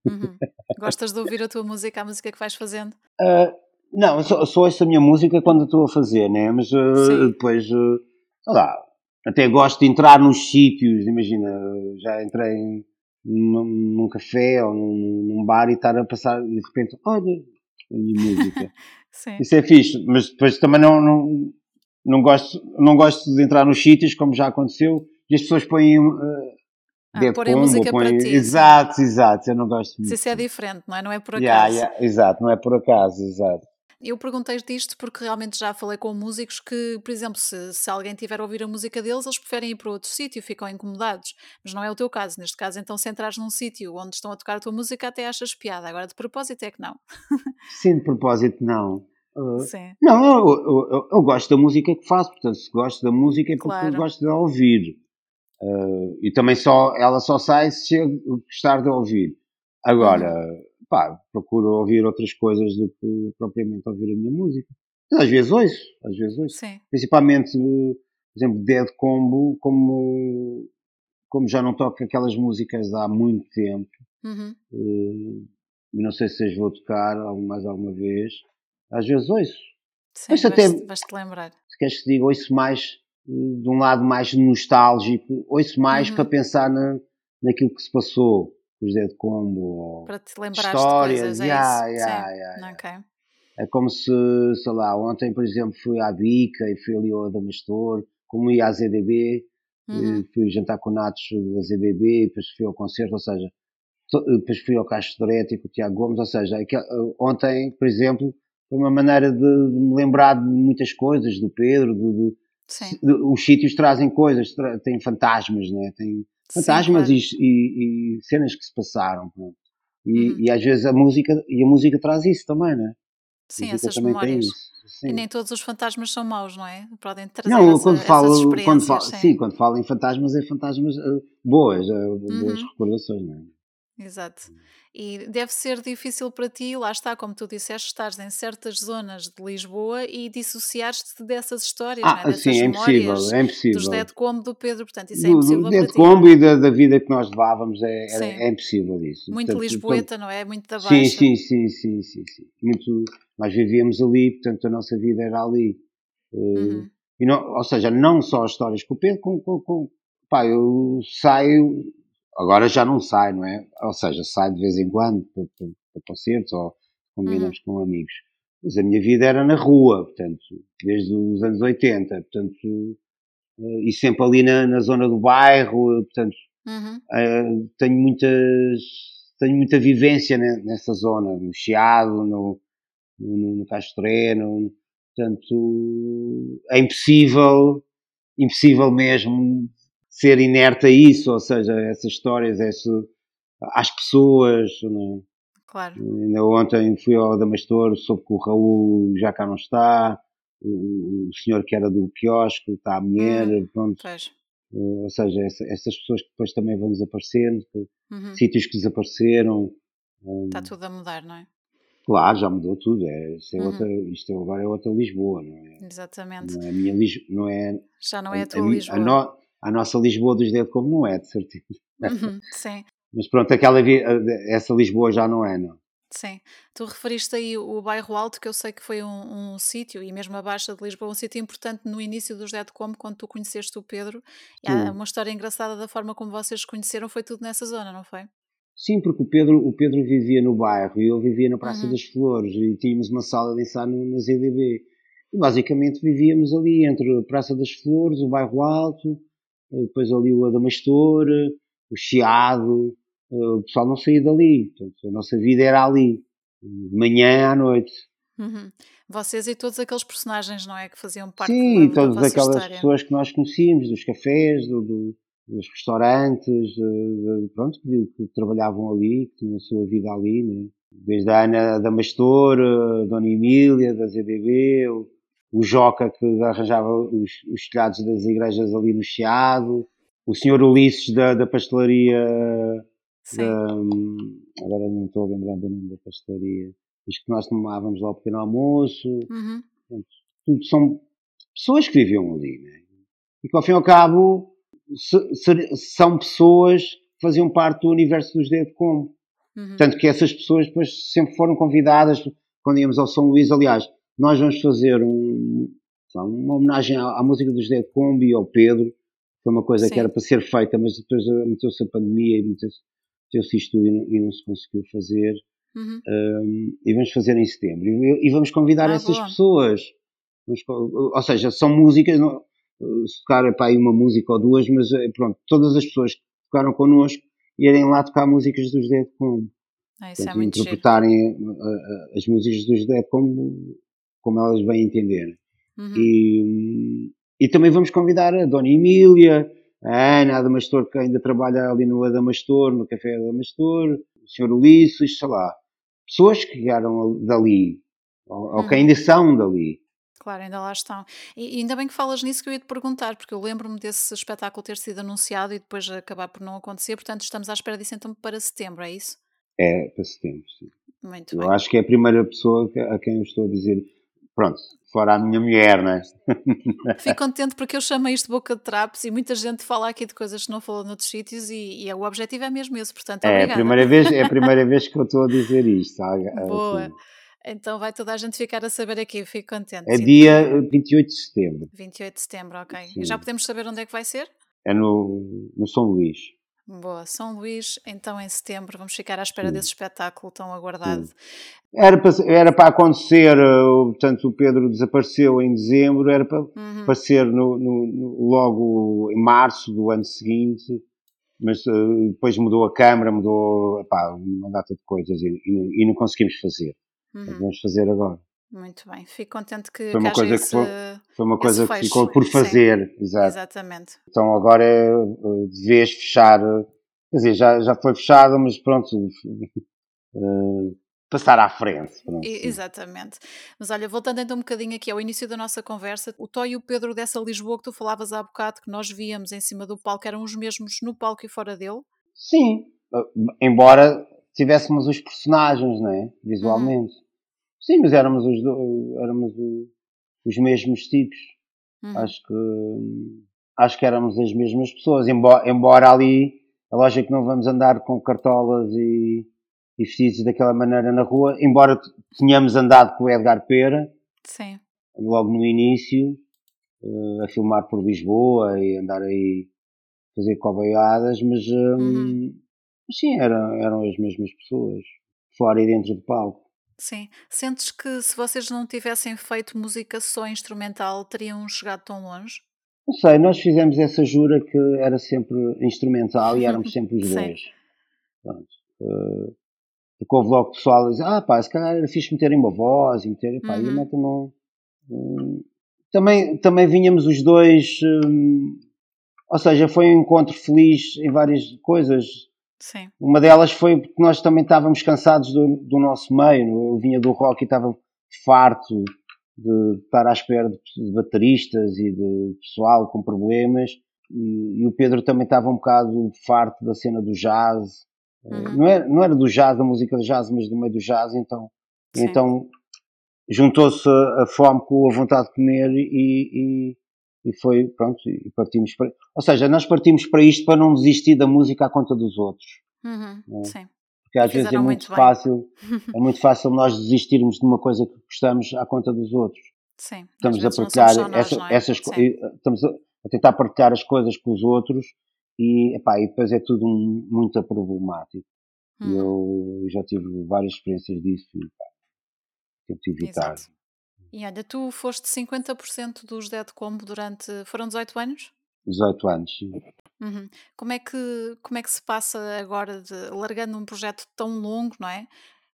Uhum. Gostas de ouvir a tua música, a música que vais fazendo? Uh, [laughs] não, só, só ouço a minha música quando estou a fazer, né? Mas uh, depois, uh, sei lá, até gosto de entrar nos sítios, imagina, já entrei num, num café ou num, num, bar e estar a passar e de repente, olha, a minha música. [laughs] Isso é fixe, mas depois também não, não, não, gosto, não gosto de entrar nos sítios, como já aconteceu, e as pessoas põem. Uh, ah, porem música põem... para ti. Exato, exato, eu não gosto muito. Isso é diferente, não é? Não é por acaso. Yeah, yeah, exato, não é por acaso, exato. Eu perguntei disto porque realmente já falei com músicos que, por exemplo, se, se alguém tiver a ouvir a música deles, eles preferem ir para outro sítio, ficam incomodados. Mas não é o teu caso. Neste caso, então, se entrares num sítio onde estão a tocar a tua música, até achas piada. Agora, de propósito, é que não. Sim, de propósito, não. Uh, [laughs] Sim. Não, eu, eu, eu, eu, gosto da música que faço, portanto, se gosto da música é porque claro. gosto de ouvir. Uh, e também só, ela só sai se eu gostar de ouvir. Agora, uhum pá, procuro ouvir outras coisas do que propriamente ouvir a minha música. Mas às vezes ouço, às vezes ouço. Sim. Principalmente, por exemplo, Dead Combo, como, como já não toco aquelas músicas há muito tempo, uhum. uh, não sei se as vou tocar mais alguma vez, às vezes ouço. Sim, Mas até, vais-te lembrar. Se queres que diga, ouço mais uh, de um lado mais nostálgico, ouço mais uhum. para pensar na, naquilo que se passou os Dead Combo para te lembrar histórias. de coisas, é yeah, isso? Yeah, yeah, okay. É como se, sei lá, ontem, por exemplo, fui à Bica e fui ali ao Adamastor, como ia à ZDB, uhum. fui jantar com natos da ZDB, depois fui ao concerto, ou seja, depois fui ao Castro Dorético, o Tiago Gomes, ou seja, ontem, por exemplo, foi uma maneira de, de me lembrar de muitas coisas, do Pedro, de, de os sítios trazem coisas, tra têm fantasmas, né? Tem, fantasmas Sim, claro. e, e, cenas que se passaram. E, uhum. e, às vezes a música, e a música traz isso também, né? Sim, essas memórias. E nem todos os fantasmas são maus, não é? Podem trazer não, essa, quando falo, quando falo, sim. sim. quando falo em fantasmas, é fantasmas uh, boas, uh, boas uhum. recordações, não é? Exato. E deve ser difícil para ti, lá está, como tu disseste, estares em certas zonas de Lisboa e dissociares-te dessas histórias, ah, é? sim, é impossível, é impossível. Dos Dead Combo do Pedro, portanto, isso é impossível do, Dead Combo e da, da, vida que nós levávamos é, é, é impossível isso. Muito portanto, lisboeta, então, não é? Muito da baixa. Sim, sim, sim, sim, sim, sim. Muito, nós vivíamos ali, portanto a nossa vida era ali. Uh, uhum. e não, ou seja, não só as histórias com o Pedro, com, com, com pá, eu saio Agora já não sai, não é? Ou seja, sai de vez em quando para, para, concertos ou combinamos uhum. com amigos. Mas a minha vida era na rua, portanto, desde os anos 80, portanto, eh, e sempre ali na, na zona do bairro, portanto, uhum. uh, tenho muitas, tenho muita vivência nessa zona, no Chiado, no, no, no Castré, no, portanto, é impossível, impossível mesmo ser inerte a isso, ou seja, essas histórias, esse, às pessoas. Né? Claro. Ainda ontem fui ao Damastor, soube que o Raul já cá não está, o, o senhor que era do quiosque, está a mulher, hum, pronto. Pois. Uh, ou seja, essa, essas pessoas que depois também vão desaparecendo, que, uhum. sítios que desapareceram. Um, está tudo a mudar, não é? Claro, já mudou tudo. É, isto, é uhum. outra, isto agora é outra Lisboa, não é? Exatamente. Não é a minha Lisboa, não é. Já não é a, a tua a, Lisboa. A, no, a nossa Lisboa dos Dead como não é, de certeza. Uhum, [laughs] sim. Mas pronto, aquela, essa Lisboa já não é, não. Sim. Tu referiste aí o bairro Alto, que eu sei que foi um, um sítio, e mesmo a Baixa de Lisboa, um sítio importante no início dos Dead Como, quando tu conheceste o Pedro. E há uma história engraçada da forma como vocês conheceram, foi tudo nessa zona, não foi? Sim, porque o Pedro, o Pedro vivia no bairro e eu vivia na Praça uhum. das Flores e tínhamos uma sala de ensaio na ZDB. E basicamente vivíamos ali entre a Praça das Flores, o bairro Alto, depois ali o Adamastor, o Chiado, o pessoal não saía dali. Portanto, a nossa vida era ali, de manhã à noite. Uhum. Vocês e todos aqueles personagens, não é? Que faziam parte Sim, da, todas da aquelas história. pessoas que nós conhecíamos, dos cafés, do, do, dos restaurantes, de, de, pronto, que, que, trabalhavam ali, que tinham a sua vida ali, né? desde a Ana Damastor, a Dona Emília, da ZDB, o, o Joca que arranjava os, os telhados das igrejas ali no Chiado, o senhor Ulisses da, da pastelaria, da, agora não estou a lembrar do nome da pastelaria, os que nós tomávamos lá o pequeno almoço, uhum. tudo são pessoas que viviam ali, né? e que ao fim e ao cabo se, se, são pessoas que faziam parte do universo dos Dead Combo. Uhum. Tanto que essas pessoas depois sempre foram convidadas quando íamos ao São Luís. Aliás, nós vamos fazer um, uma homenagem à, à música dos Dead Combo e ao Pedro. Foi uma coisa Sim. que era para ser feita, mas depois meteu-se a pandemia e meteu-se meteu isto e não, e não, se conseguiu fazer. Uhum. Um, e vamos fazer em setembro. E, e vamos convidar ah, essas boa. pessoas. Vamos, ou seja, são músicas, não, se tocar para aí uma música ou duas, mas eh, pronto, todas as pessoas que tocaram connosco irem lá tocar músicas dos Dead Combo. Ah, isso é muito interpretarem uh, as músicas dos Dead como, como elas bem entenderem. Uhum. E, e também vamos convidar a Dona Emília, a Ana Adamastor, que ainda trabalha ali no Adamastor, no Café Adamastor, o Sr. Ulisses, sei lá. Pessoas que chegaram dali, ou, ou que uhum. ainda são dali. Claro, ainda lá estão. E, e ainda bem que falas nisso que eu ia te perguntar, porque eu lembro-me desse espetáculo ter sido anunciado e depois acabar por não acontecer, portanto estamos à espera disso então para setembro, é isso? É, para setembro, sim. Muito eu bem. acho que é a primeira pessoa a quem eu estou a dizer, pronto, fora a minha mulher, não é? [laughs] Fico contente porque eu chamei isto de boca de trapos e muita gente fala aqui de coisas que não falou noutros sítios e, e o objetivo é mesmo esse, portanto, é, obrigada. A primeira vez, é a primeira vez que eu estou a dizer isto. Sabe? Boa. Assim. Então vai toda a gente ficar a saber aqui, fico contente. É dia 28 de setembro. 28 de setembro, ok. Sim. E já podemos saber onde é que vai ser? É no, no São Luís. Boa, São Luís, então em setembro vamos ficar à espera desse espetáculo tão aguardado. Era para, era para acontecer, eh, portanto o Pedro desapareceu em dezembro, era para uhum. aparecer no, no, logo em março do ano seguinte, mas uh, depois mudou a câmara, mudou epá, uma data de coisas e, e, e não conseguimos fazer. Uhum. Vamos fazer agora. Muito bem, fico contente que, foi uma coisa esse, que foi, foi uma coisa que ficou por fazer, exato. exatamente. Então agora é eh, de vez fechar, quer dizer, já, já foi fechado, mas pronto, uh, [laughs] passar à frente. Pronto, exatamente. Mas olha, voltando então um bocadinho aqui ao início da nossa conversa, o Tó e o Pedro dessa Lisboa que tu falavas há bocado, que nós víamos em cima do palco, eram os mesmos no palco e fora dele? Sim, embora tivéssemos os personagens, não é? Visualmente. Uhum. Sim, mas éramos os, éramos os mesmos tipos. Uhum. Acho que acho que éramos as mesmas pessoas, embora, embora ali a lógica que não vamos andar com cartolas e, e vestidos daquela maneira na rua, embora tenhamos andado com o Edgar Pera, Sim. logo no início, uh, a filmar por Lisboa e andar aí fazer cobaiadas, mas um, uhum. sim, eram, eram as mesmas pessoas, fora e dentro do palco. Sim. Sentes que se vocês não tivessem feito música só instrumental, teriam chegado tão longe? Não sei, nós fizemos essa jura que era sempre instrumental e éramos sempre os [laughs] dois. Pronto. Uh, porque houve logo pessoal a dizer, ah pá, se calhar era fixe meterem uma voz e meterem, pá, uhum. e metem um, um, também, também vinhamos os dois, um, ou seja, foi um encontro feliz em várias coisas, Sim. Uma delas foi porque nós também estávamos cansados do, do nosso meio. Eu vinha do rock e estava farto de estar à espera de, bateristas e de pessoal com problemas. E, e, o Pedro também estava um bocado farto da cena do jazz. Eh, uhum. Não, era, não era do jazz, da música do jazz, mas do meio do jazz. Então, então juntou-se a, a, fome com a vontade de comer e, e, foi, pronto, e partimos para. Ou seja, nós partimos para isto para não desistir da música à conta dos outros. Uhum, é? Sim. Porque às vezes é muito, muito fácil, [laughs] é muito fácil nós desistirmos de uma coisa que gostamos à conta dos outros. Sim. Estamos a partilhar nós, essa, é? essas estamos a, a, tentar partilhar as coisas com os outros e, epá, e depois é tudo um, muito problemático. Uhum. Eu já tive várias experiências disso e pá, tento evitar. Exato. E olha, tu foste 50% dos Dead Combo durante. Foram 18 anos? 18 anos. Uhum. Como, é que, como é que se passa agora, de, largando um projeto tão longo, não é?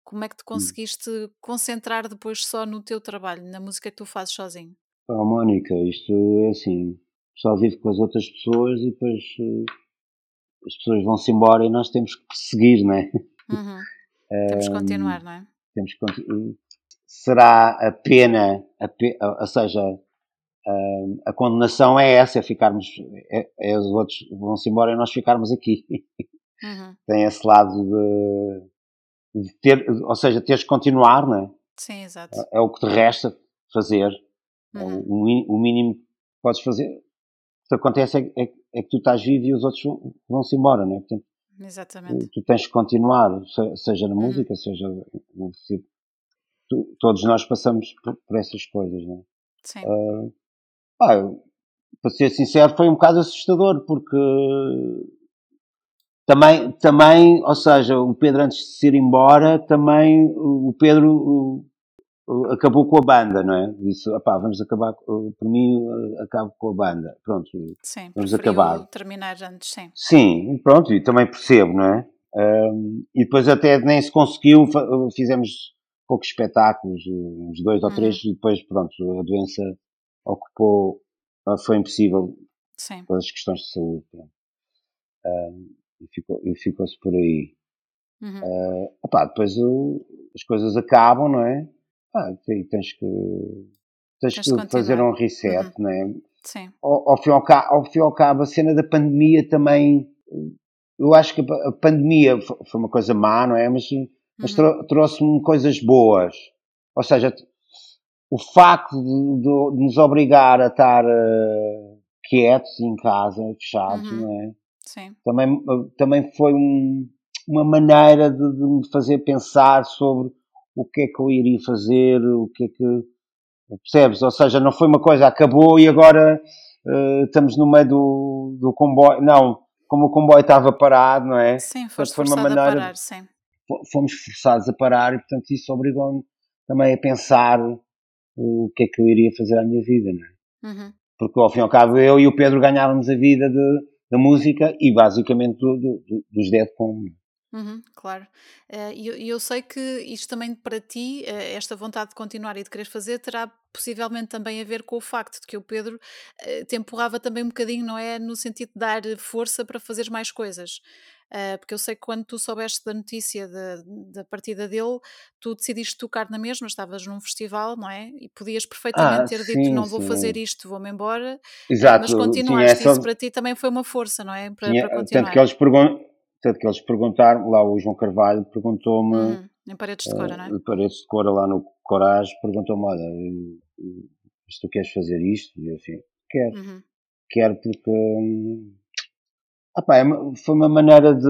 Como é que te Hum. conseguiste concentrar depois só no teu trabalho, na música que tu fazes sozinho? Oh, Mónica, isto é assim, só vive com as outras pessoas e depois uh, as pessoas vão-se embora e nós temos que perseguir, não é? Uhum. [laughs] temos que continuar, não é? Temos que Será a pena, a pe... ou seja, a, a condenação é essa, é ficarmos, é, é os outros vão-se embora e nós ficarmos aqui. Uhum. Tem esse lado de, de, ter, ou seja, teres que continuar, não é? Sim, exato. É, é o que te resta fazer. É Uhum. o, o, mínimo que podes fazer. O que acontece é, é, é, que tu estás vivo e os outros vão-se embora, não é? Portanto, Exatamente. Tu tens que continuar, seja na Uhum. música, seja no tipo. Tu, todos nós passamos por, por, essas coisas, não é? Sim. Uh, pá, para ser sincero, foi um bocado assustador, porque também, também, ou seja, o Pedro antes de se ir embora, também o Pedro acabou com a banda, não é? Disse, opá, vamos acabar, por mim, acabo com a banda. Pronto, sim, vamos acabar. terminar antes, sim. Sim, pronto, e também percebo, não é? Um, e depois até nem se conseguiu, fizemos poucos espetáculos, uns dois ou Uhum. três, e depois, pronto, a doença ocupou, foi impossível Sim. pelas questões de saúde. Um, e ficou- ficou-se por aí. Uhum. Uh, opá, depois o- as coisas acabam, não é? Ah, e tens que, tens Tens que fazer um reset, não é? Sim. Ao, ao, fim ao, ca- ao fim e ao cabo, a cena da pandemia também. Eu acho que a pa- a pandemia fo- foi uma coisa má, não é? Mas, mas Uhum. trou- trouxe-me coisas boas. Ou seja, o facto de, de- de nos obrigar a estar eh, quietos em casa, fechados, Uhum. não é? Sim. também, também foi um- uma maneira de, de me fazer pensar sobre o que é que eu iria fazer, o que é que. Percebes? Ou seja, não foi uma coisa, acabou e agora eh, estamos no meio do, do comboio. Não, como o comboio estava parado, não é? Sim, foi uma maneira. parar, sim. Fo- Fomos forçados a parar e, portanto, isso obrigou-me também a pensar o que é que eu iria fazer à minha vida, não é? Uhum. porque ao fim e ao cabo eu e o Pedro ganhávamos a vida da música e basicamente do, do, do- dos Dead Com. Uhum, claro. Eh, E eu, eu sei que isto também para ti, eh, esta vontade de continuar e de querer fazer, terá possivelmente também a ver com o facto de que o Pedro eh, te empurrava também um bocadinho, não é? No sentido de dar força para fazeres mais coisas. Eh, porque eu sei que quando tu soubeste da notícia da, da partida dele, tu decidiste tocar na mesma, estavas num festival, não é? E podias perfeitamente Ah, ter dito: sim, não vou sim. fazer isto, vou-me embora. Eh, Exato, mas tinha continuaste, essa. isso para ti também foi uma força, não é? Para, Tinha, para tanto, continuar. que eles tanto que eles perguntaram, lá o João Carvalho perguntou-me, Uhum, Em paredes de cora, não é? eh, paredes de cora lá no Coragem, perguntou-me: olha, eh, eh, se tu queres fazer isto? E eu assim, quero, Uhum. quero porque. Ah pá, é foi uma maneira de.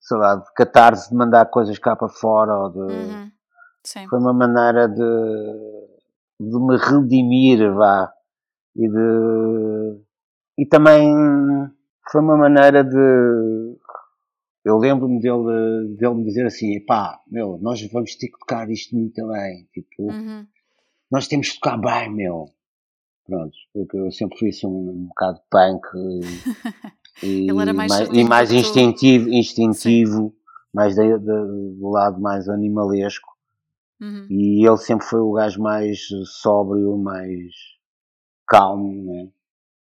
sei lá, de catarse, de mandar coisas cá para fora ou de. Uhum. Foi uma maneira de, de me redimir, vá, e de, e também foi uma maneira de, eu lembro-me dele, dele me dizer assim, pá, meu, nós vamos ter que tocar isto muito bem, tipo, Uhum. nós temos que tocar bem, meu. Pronto, porque eu sempre fui assim um, bocado punk e, [laughs] e Ele era mais e mais instintivo, instintivo mais da- da- do lado mais animalesco. Uhum. E ele sempre foi o gajo mais sóbrio, mais calmo, né?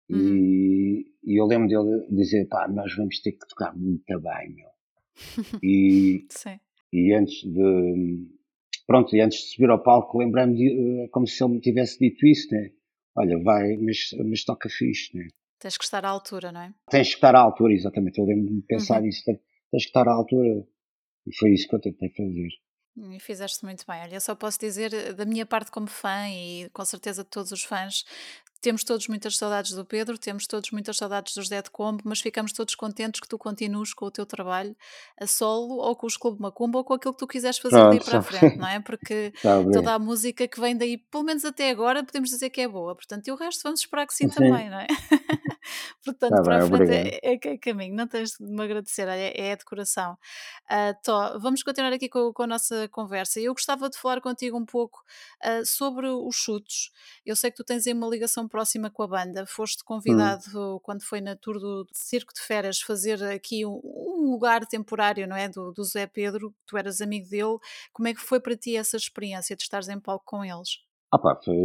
Uhum. E, e eu lembro dele dizer, pá, nós vamos ter que tocar muito bem, meu. [laughs] E, e antes de, pronto, e antes de subir ao palco, lembrei-me de, eh, como se ele me tivesse dito isso, né? Olha, vai, mas, mas toca fixe, né? Tens que estar à altura, não é? Tens que estar à altura, exatamente. Eu lembro-me de pensar Uhum. isso, tens que estar à altura. E foi isso que eu tentei fazer. E fizeste muito bem. Olha, eu só posso dizer, eh, da minha parte como fã e com certeza de todos os fãs, temos todos muitas saudades do Pedro, temos todos muitas saudades dos Dead Combo, mas ficamos todos contentes que tu continues com o teu trabalho a solo ou com os Clube Macumba ou com aquilo que tu quiseres fazer daí Pronto, para a [laughs] frente, não é? Porque Está toda a música que vem daí, pelo menos até agora, podemos dizer que é boa. Portanto, e o resto vamos esperar que sim Sim. também, não é? [laughs] Portanto, Está para a frente obrigado. é, é caminho. Não tens de me agradecer, é, é a decoração. Ah, Tó, vamos continuar aqui com, com a nossa conversa. Eu gostava de falar contigo um pouco ah, sobre os chutes. Eu sei que tu tens aí uma ligação próxima com a banda. Foste convidado hum. quando foi na tour do Circo de Feras fazer aqui um, um lugar temporário, não é? Do, do Zé Pedro, tu eras amigo dele. Como é que foi para ti essa experiência de estares em palco com eles? Ah pá, foi,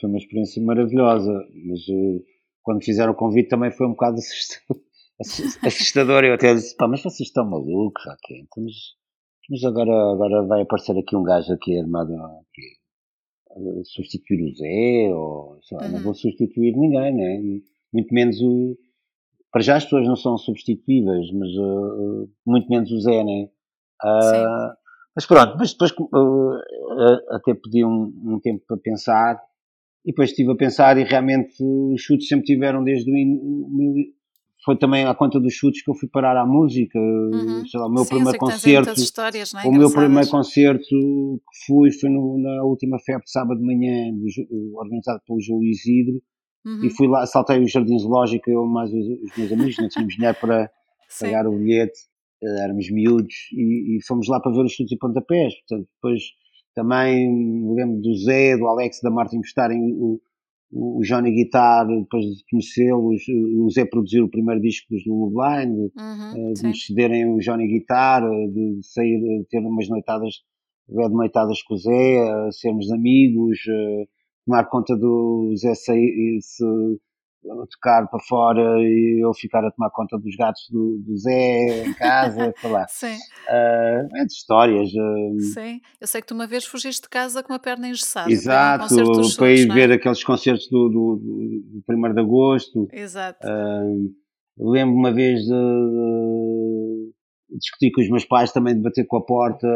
foi uma experiência maravilhosa, mas uh, quando fizeram o convite também foi um bocado assustador. [laughs] assustador. Eu até disse, pá, mas vocês estão malucos, ok? Então, mas, mas agora, agora vai aparecer aqui um gajo aqui armado aqui, substituir o Zé, ou sei lá, uhum. não vou substituir ninguém, né? Muito menos o. Para já as pessoas não são substituíveis, mas uh, muito menos o Zé, né? Uh, mas pronto, mas depois uh, até pedi um, um, tempo para pensar e depois estive a pensar e realmente os chutes sempre tiveram desde o, foi também à conta dos chutes que eu fui parar à música. Uhum. Sei lá, o meu Sim, primeiro concerto. É? O meu primeiro concerto que fui foi no, na última febre de sábado de manhã, organizado pelo João Isidro. Uhum. E fui lá, saltei o Jardim Zoológico, eu mais os, os meus amigos, não tínhamos dinheiro para [laughs] pagar o bilhete, eh, éramos miúdos, e, e, fomos lá para ver os chutes e pontapés. Portanto, depois também me lembro do Zé, do Alex, da Martin gostarem o, o Johnny Guitar, depois de conhecê-los, o Zé produzir o primeiro disco dos Lulu Blind, uhum, de nos cederem o Johnny Guitar, de sair, ter umas noitadas, de noitadas com o Zé, sermos amigos, tomar conta do Zé sair, se tocar para fora e eu ficar a tomar conta dos gatos do, do Zé em casa, [laughs] sei lá. Sim. Uh, é de histórias. Uh... Sim, eu sei que tu uma vez fugiste de casa com a perna engessada. Exato, para ir, para ir ver aqueles concertos do, do, do 1 de Agosto. Exato. Uh, lembro uma vez de, de, discutir com os meus pais também, de bater com a porta.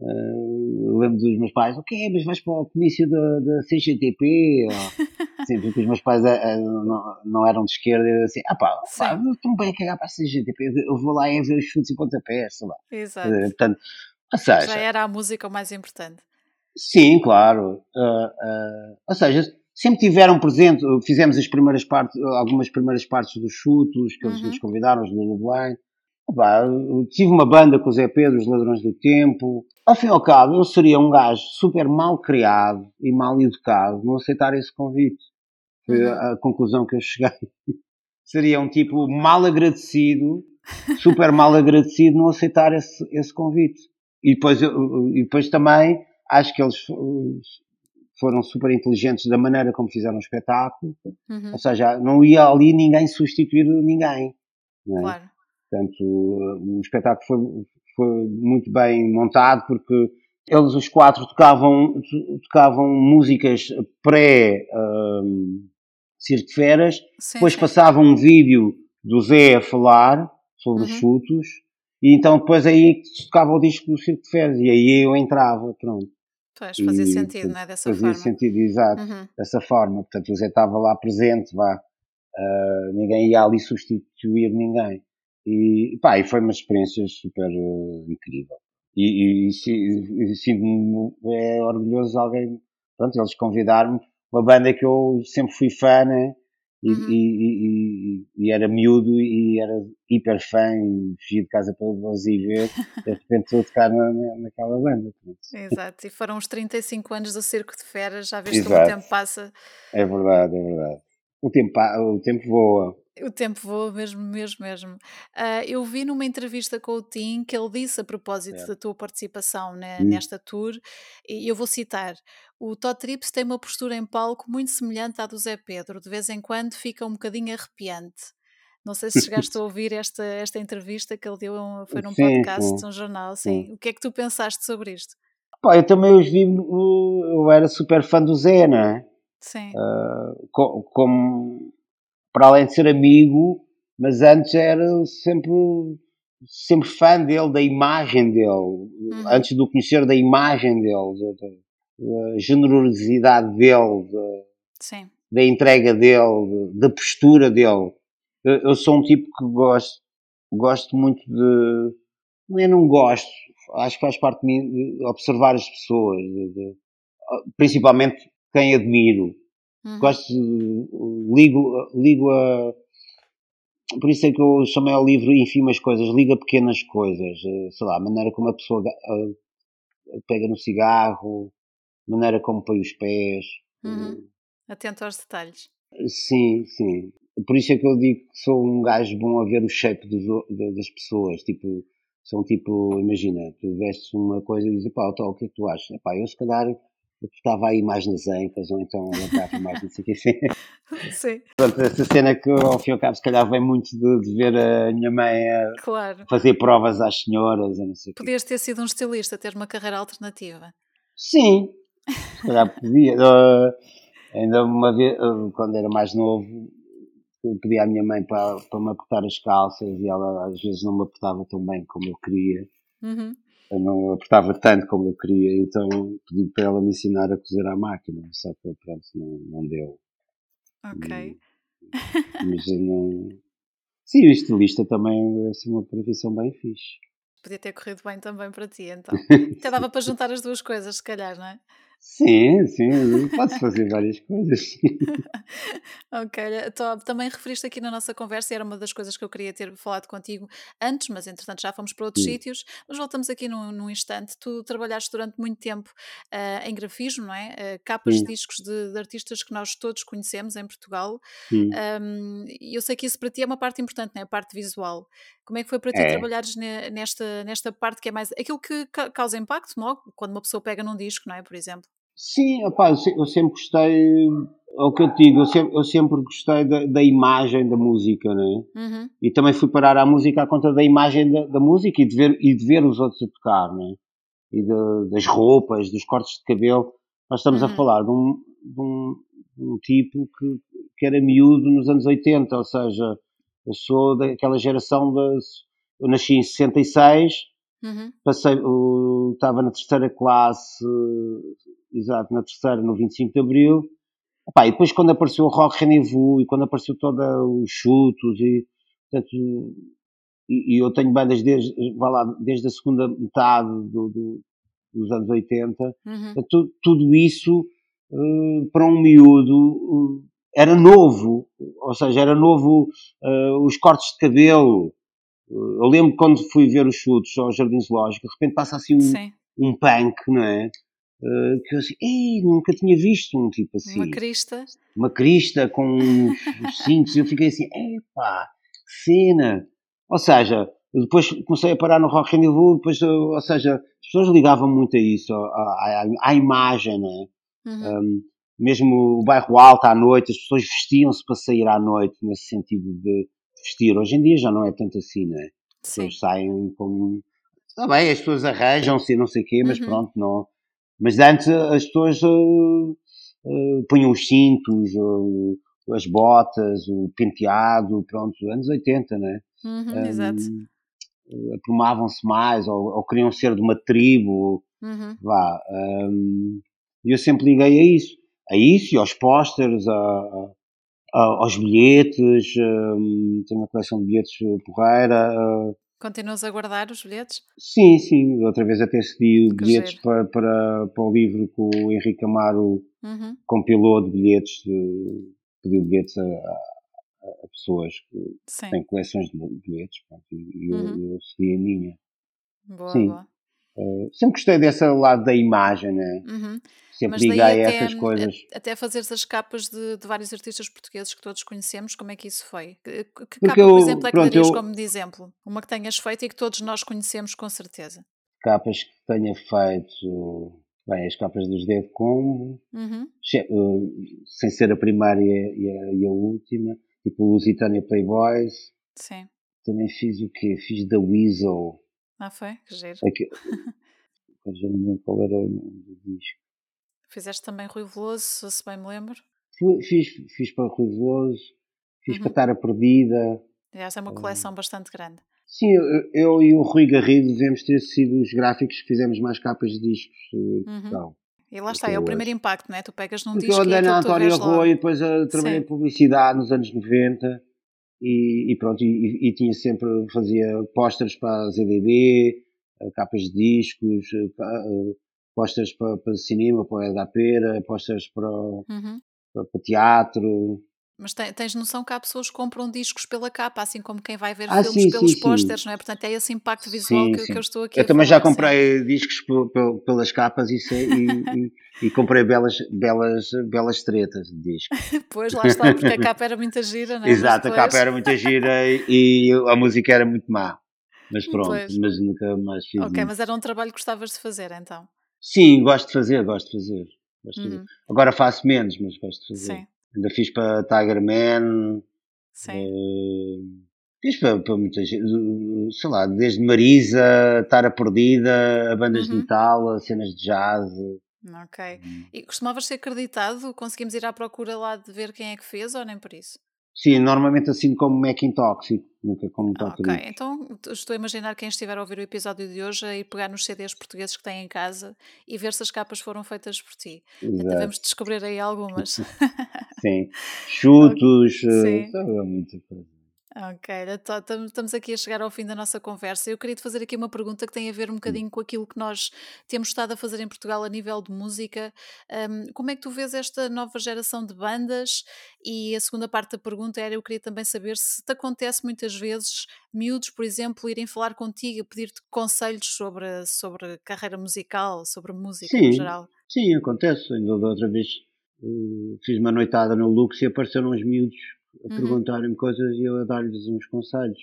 Uh, lembro dos meus pais, ok, mas vais para o comício da, da CGTP? [laughs] Sim, porque os meus pais uh, não, não, eram de esquerda, eu assim, ah pá, pá estou bem a cagar para a CGTP, eu vou lá e ver os chutes e pontapés, sei lá. Exato. Uh, portanto, ou seja, Já era a música o mais importante. Sim, claro. ou seja, sempre tiveram presente, fizemos as primeiras partes, algumas primeiras partes dos chutos, que eles uhum. nos convidaram, os Lulu Blind. tive uma banda com o Zé Pedro, os Ladrões do Tempo, ao fim e ao cabo, eu seria um gajo super mal criado e mal educado não aceitar esse convite. Foi a, conclusão que eu cheguei. [laughs] seria um tipo mal agradecido, super mal agradecido não aceitar esse, esse convite. E depois, e depois também acho que eles foram super inteligentes da maneira como fizeram o espetáculo. Uhum. Ou seja, não ia ali ninguém substituir ninguém. É? Claro. Portanto, o espetáculo foi, foi muito bem montado porque eles os quatro tocavam, tocavam músicas pré um, Circo de Feras, sim, depois sim. passavam um vídeo do Zé a falar sobre uhum. os chutos, e então depois aí se tocava o disco do Circo de Feras, e aí eu entrava, pronto. Pois, fazia e, sentido, não é? Dessa fazia forma. Fazia sentido, exato, uhum. dessa forma. Portanto, o Zé estava lá presente, vá. Uh, ninguém ia ali substituir ninguém. E, pá, e foi uma experiência super uh, incrível. E, e, e, e sinto-me é, orgulhoso de alguém, pronto, eles convidaram-me, uma banda que eu sempre fui fã, né? E, uhum. e, e, era miúdo e era hiper fã e fugi de casa para vos ir ver, de repente estou a tocar na, naquela banda. Exato, e foram os 35 anos do Circo de Feras, já vês como o tempo passa. É verdade, é verdade. O tempo, o tempo voa. O tempo voa mesmo, mesmo, mesmo. Uh, eu vi numa entrevista com o Tim que ele disse a propósito é. da tua participação né, hum. nesta tour, e eu vou citar: o Todd Trips tem uma postura em palco muito semelhante à do Zé Pedro, de vez em quando fica um bocadinho arrepiante. Não sei se chegaste a ouvir esta, esta entrevista que ele deu, [laughs] foi num sim, podcast, sim. um jornal. Sim. sim. O que é que tu pensaste sobre isto? Pá, eu também os vi, eu era super fã do Zé, não é? Sim. Uh, como para além de ser amigo, mas antes era sempre, sempre fã dele, da imagem dele, uhum. antes de o conhecer, da imagem dele, da, da generosidade dele, da, da entrega dele, da postura dele. Eu, eu, sou um tipo que gosto, gosto muito de. Eu não gosto, acho que faz parte de mim de observar as pessoas, de, de, principalmente quem admiro. Uhum. Gosto, ligo, ligo a. Por isso é que eu chamei ao livro Infimas Coisas, liga pequenas coisas. Eh, sei lá, a maneira como a pessoa pega no cigarro, a maneira como põe os pés. Uhum. Atento aos detalhes. Sim, sim. Por isso é que eu digo que sou um gajo bom a ver o shape das pessoas. Tipo, são tipo, imagina, tu vestes uma coisa e dizes, pá, o que é que tu achas? Epá, eu se calhar estava aí mais nas ancas, ou então ela estava mais não sei o que assim. [laughs] Sim. Pronto, essa cena que ao fim e ao cabo se calhar vem muito de, de ver a minha mãe a claro. fazer provas às senhoras não sei Podias ter sido um estilista, ter uma carreira alternativa. Sim, se calhar podia. Uh, [laughs] ainda uma vez, uh, quando era mais novo, eu pedi à minha mãe para, para me apertar as calças e ela às vezes não me apertava tão bem como eu queria. Uhum eu não apertava tanto como eu queria, então pedi para ela me ensinar a cozer à máquina, só que pronto, não, não deu. Ok. [laughs] mas eu não. Sim, o estilista também é assim, uma profissão bem fixe. Podia ter corrido bem também para ti, então. [laughs] Até dava para juntar as duas coisas, se calhar, não é? Sim, sim, pode fazer várias [laughs] coisas. ok, também referiste aqui na nossa conversa, e era uma das coisas que eu queria ter falado contigo antes, mas entretanto já fomos para outros sim. sítios, mas voltamos aqui num, num, instante. Tu trabalhaste durante muito tempo uh, em grafismo, não é? Uh, capas sim. de discos de, de, artistas que nós todos conhecemos em Portugal. Um, e eu sei que isso para ti é uma parte importante, não é? A parte visual. Como é que foi para ti é. trabalhares nesta, nesta parte que é mais aquilo que causa impacto, não? Quando uma pessoa pega num disco, não é? Por exemplo. Sim, opa, eu sempre gostei, é o que eu digo, eu sempre, eu sempre gostei da, da, imagem da música, né? Uhum. E também fui parar à música à conta da imagem da, da música e de, ver, e de ver os outros a tocar, né? E de, das roupas, dos cortes de cabelo. Nós estamos uhum. a falar de um, de um, de um tipo que, que era miúdo nos anos 80, ou seja, eu sou daquela geração de. Eu nasci em 66, uhum. passei, eu, estava na terceira classe exato, na terceira, no 25 de Abril. Epá, e depois quando apareceu o Rock Rendezvous e quando apareceu todos os chutos e, portanto, e, e, eu tenho bandas desde, vai lá, desde a segunda metade do, do, dos anos 80, uhum. tudo, tudo isso uh, para um miúdo uh, era novo, ou seja, era novo uh, os cortes de cabelo. Eu lembro quando fui ver os chutos ao Jardim Zoológico, de repente passa assim um, um punk, não é? Uh, que eu assim, Ei, nunca tinha visto um tipo assim. Uma crista. Uma crista com uns cintos. eu fiquei assim, epá, cena. Ou seja, depois comecei a parar no Rock Rendezvous, depois, ou seja, as pessoas ligavam muito a isso, à, à, à imagem, né? Uhum. Um, mesmo o bairro alto à noite, as pessoas vestiam-se para sair à noite, nesse sentido de vestir. Hoje em dia já não é tanto assim, né? As pessoas saem como. Está bem, as pessoas arranjam-se e não sei o quê, mas uhum. pronto, não mas antes as pessoas uh, uh, punham os cintos, uh, as botas, o penteado, pronto, anos 80, né? Uhum, um, exato. Aprumavam-se mais, ou, ou, queriam ser de uma tribo, uhum. vá. Um, eu sempre liguei a isso, a isso e aos pósteres, aos bilhetes, um, tenho uma coleção de bilhetes porreira, Continuas a guardar os bilhetes? Sim, sim. Outra vez até cedi bilhetes para, para, para o livro que o Henrique Amaro uhum. compilou de bilhetes, de, pediu bilhetes a, a, pessoas que sim. têm coleções de bilhetes pronto, e uhum. eu, eu cedi a minha. Boa, sim. boa. Uh, sempre gostei desse lado da imagem, né? Uhum. Sempre liguei a essas coisas. Até fazeres as capas de, de, vários artistas portugueses que todos conhecemos, como é que isso foi? Que, que capa, eu, por exemplo, é que darias eu, como de exemplo? Uma que tenhas feito e que todos nós conhecemos com certeza. Capas que tenha feito. Bem, as capas dos Dead Combo, uhum. sem ser a primeira e a, e a última, tipo Lusitânia Playboys. Sim. Também fiz o quê? Fiz da Weasel. Ah, foi? Que giro. Aqui, [laughs] já não lembro qual era o nome do disco. Fizeste também Rui Veloso, se bem me lembro. Fiz, fiz para Rui Veloso, fiz uhum. para Tara Perdida. Aliás, é uma coleção uh, bastante grande. Sim, eu, eu, e o Rui Garrido devemos ter sido os gráficos que fizemos mais capas de discos em uhum. E lá está, é o primeiro impacto, não é? Tu pegas num Porque disco eu andei e na Antónia Rui e depois eu trabalhei em publicidade nos anos 90 e, e pronto, e, e, tinha sempre, fazia pósteres para a ZDB, eh, capas de discos, eh, eh, pósteres para, para cinema, para o Edapera, pósteres para, uhum. para, para, teatro, Mas tens noção que há pessoas que compram discos pela capa, assim como quem vai ver ah, filmes sim, pelos pósteres, não é? Portanto, é esse impacto visual sim, que, que, eu estou aqui eu também falar, já comprei discos pelas capas e, e, e, comprei belas, belas, belas tretas de disco. [laughs] pois, lá está, porque a capa era muito gira, não é? Exato, depois... a capa era muito gira e a música era muito má. Mas pronto, pois. mas nunca mais fiz. Ok, mas era um trabalho que gostavas de fazer então? Sim, gosto de fazer, gosto de fazer. Gosto uhum. de fazer. Agora faço menos, mas gosto de fazer. Sim. Ainda fiz para Tiger Man. Sim. Uh, fiz para, para muita gente, sei lá, desde Marisa, Tara Perdida, a bandas uhum. de metal, a cenas de jazz. Ok. Uhum. E costumavas ser acreditado? Conseguimos ir à procura lá de ver quem é que fez ou nem por isso? Sim, normalmente assim como Macintosh, nunca como ah, Ok, então estou a imaginar quem estiver a ouvir o episódio de hoje a ir pegar nos CDs portugueses que têm em casa e ver se as capas foram feitas por ti. Exato. Devemos descobrir aí algumas. [laughs] Sim, [laughs] chutos, okay. Sim. Uh, muita coisa. Ok, então, estamos aqui a chegar ao fim da nossa conversa. Eu queria te fazer aqui uma pergunta que tem a ver um bocadinho com aquilo que nós temos estado a fazer em Portugal a nível de música. Um, como é que tu vês esta nova geração de bandas? E a segunda parte da pergunta era: eu queria também saber se te acontece muitas vezes miúdos, por exemplo, irem falar contigo, pedir-te conselhos sobre, sobre carreira musical, sobre música sim, em geral. Sim, acontece. Ainda da outra vez uh, fiz uma noitada no Lux e apareceram uns miúdos a uhum. perguntarem-me coisas e eu a dar-lhes uns conselhos.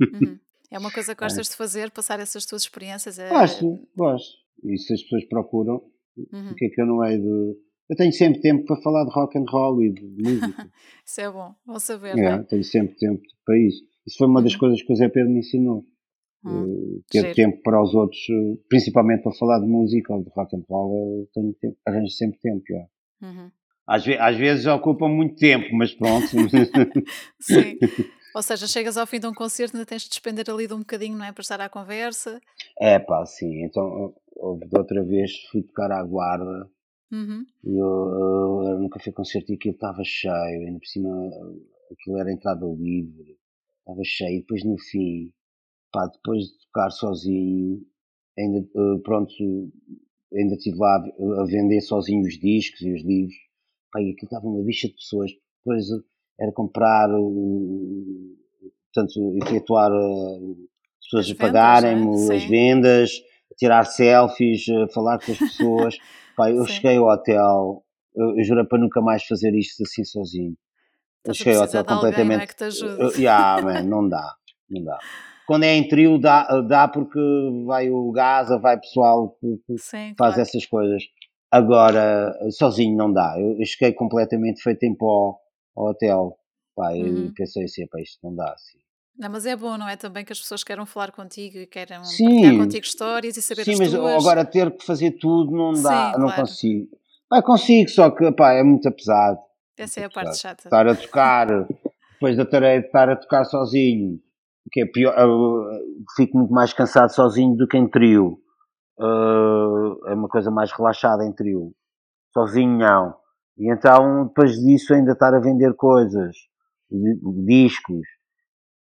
Uhum. [laughs] É uma coisa que gostas é. de fazer, passar essas tuas experiências? É... Gosto, gosto. E se as pessoas procuram, uhum. que é que eu não hei de. Eu tenho sempre tempo para falar de rock and roll e de música. [laughs] isso é bom, vou saber. É, é? Tenho sempre tempo para isso. Isso foi uma das uhum. coisas que o Zé Pedro me ensinou. Uh, ter Giro. tempo para os outros, eh, principalmente para falar de música ou de rock and roll, eu tenho tempo, arranjo sempre tempo. Já. Uhum. Às, ve às vezes ocupa muito tempo, mas pronto. [laughs] Sim. Ou seja, chegas ao fim de um concerto e ainda tens de despender ali de um bocadinho, não é? Para estar à conversa. É pá, sim. Então, houve de outra vez, fui tocar à guarda. Uhum. E eu nunca fui concerto e aquilo estava cheio. Ainda por cima, aquilo era entrada livre. Estava cheio. E depois no fim, pá, depois de tocar sozinho, ainda, eh, pronto, ainda estive lá a vender sozinho os discos e os livros pai, aquilo estava uma bicha de pessoas. Depois era comprar, portanto, efetuar as pessoas as pagarem-me é? as vendas, tirar selfies, falar com as pessoas. [laughs] pai, eu Sim. cheguei ao hotel, eu, eu juro para nunca mais fazer isto assim sozinho. eu cheguei ao hotel completamente. Alguém, é, que te yeah, man, [laughs] não dá, não dá. Quando é em trio dá, dá porque vai o Gaza, vai pessoal que, que Sim, faz claro. essas coisas. Agora, sozinho não dá. Eu, eu cheguei completamente feito em pó ao hotel. Pá, uhum. eu pensei assim, pá, isto não dá assim. Não, mas é bom, não é? Também que as pessoas queiram falar contigo e queiram Sim. partilhar contigo histórias e saber Sim, as tuas. Sim, mas agora ter que fazer tudo não dá, Sim, não claro. consigo. Pá, consigo, só que pá, é muito pesado. Essa é a parte pesado. chata. Estar a tocar, depois da tarefa de estar a tocar sozinho, que é pior, fico muito mais cansado sozinho do que em trio uh, é uma coisa mais relaxada em trio. Sozinho não. E então, depois disso, ainda estar a vender coisas, discos,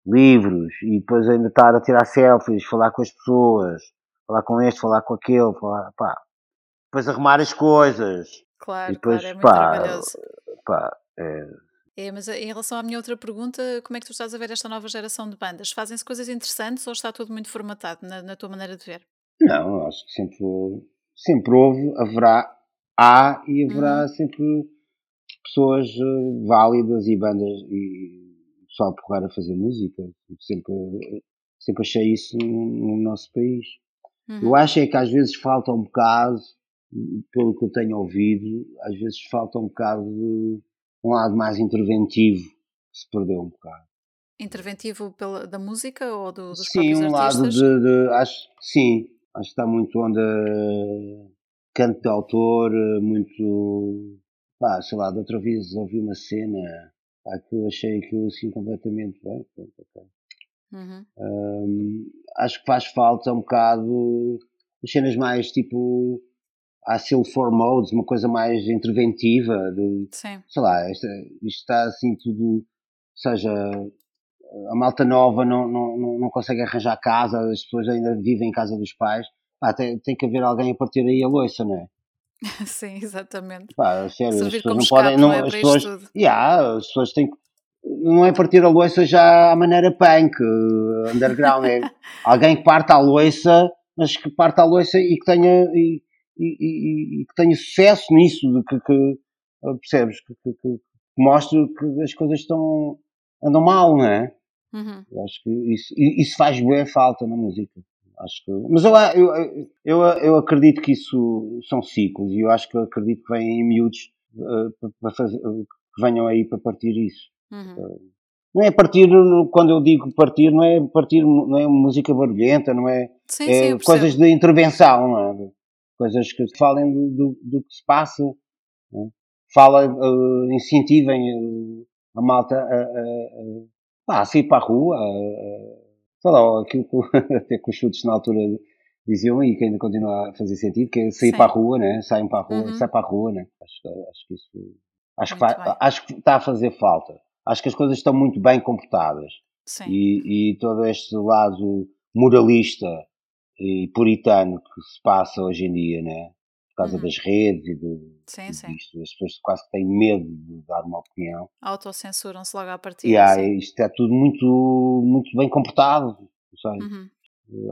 livros, e depois ainda estar a tirar selfies, falar com as pessoas, falar com este, falar com aquele, falar, pá. Depois arrumar as coisas. Claro, depois, claro, é muito pá, trabalhoso. Pá, é... é, mas em relação à minha outra pergunta, como é que tu estás a ver esta nova geração de bandas? Fazem-se coisas interessantes ou está tudo muito formatado na, na tua maneira de ver? Não, acho que sempre, sempre houve, haverá, há e haverá uhum. sempre pessoas uh, válidas e bandas e pessoal porrar a fazer música. Sempre, sempre achei isso no, no nosso país. Uhum. Eu acho é que às vezes falta um bocado, pelo que eu tenho ouvido, às vezes falta um bocado de um lado mais interventivo, se perdeu um bocado. Interventivo pela, da música ou do, dos sim, um artistas? Sim, um lado de, de, acho, sim, Acho que está muito onda canto de autor, muito. Pá, sei lá, de outra vez ouvi uma cena pá, que eu achei aquilo assim completamente bem. Pronto, okay. uhum. um, acho que faz falta um bocado as cenas mais tipo há still for modes, uma coisa mais interventiva, de, Sim. sei lá, isto, isto está assim tudo, seja a malta nova não, não, não consegue arranjar casa, as pessoas ainda vivem em casa dos pais, ah, tem, tem que haver alguém a partir aí a loiça, não é? [laughs] Sim, exatamente. Pá, sério, Servir as pessoas não podem. não é, as pessoas, yeah, as pessoas têm que. Não é partir a loiça já à maneira punk, eh, underground. É [laughs] alguém que parte a loiça, mas que parte a loiça e que tenha, e, e- e- e que tenha sucesso nisso, de que, que, eh, percebes? Que, que, que mostre que as coisas estão. andam mal, não é? Uhum. Acho que isso, isso faz boa falta na música. Acho que, mas eu, eu, eu, eu acredito que isso são ciclos e eu acho que eu acredito que vêm em miúdos eh, para- fazer, que venham aí para partir isso. Uhum. Não é partir, quando eu digo partir, não é partir, não é música barulhenta, não é, Sim, sim, é percebo. coisas de intervenção, não é? Coisas que falem do, do, do que se passa, é? Fala, eh, incentivem eh, a malta a, a, a, pá, sair para a rua, sei lá, aquilo que, [laughs] até que os chutes na altura diziam e que ainda continua a fazer sentido, que é sair Sim. para a rua, né? Saem para a rua, Uhum. sai para a rua, né? Acho, que- acho que isso, acho que, vai- acho que está a fazer falta. Acho que as coisas estão muito bem comportadas Sim. e, e todo este lado moralista e puritano que se passa hoje em dia, né? Causa Uhum. das redes e do, Sim, e sim. disto. As pessoas quase têm medo de dar uma opinião. Autocensuram-se logo à E partida. há, sim. isto é tudo muito, muito bem comportado. Uhum.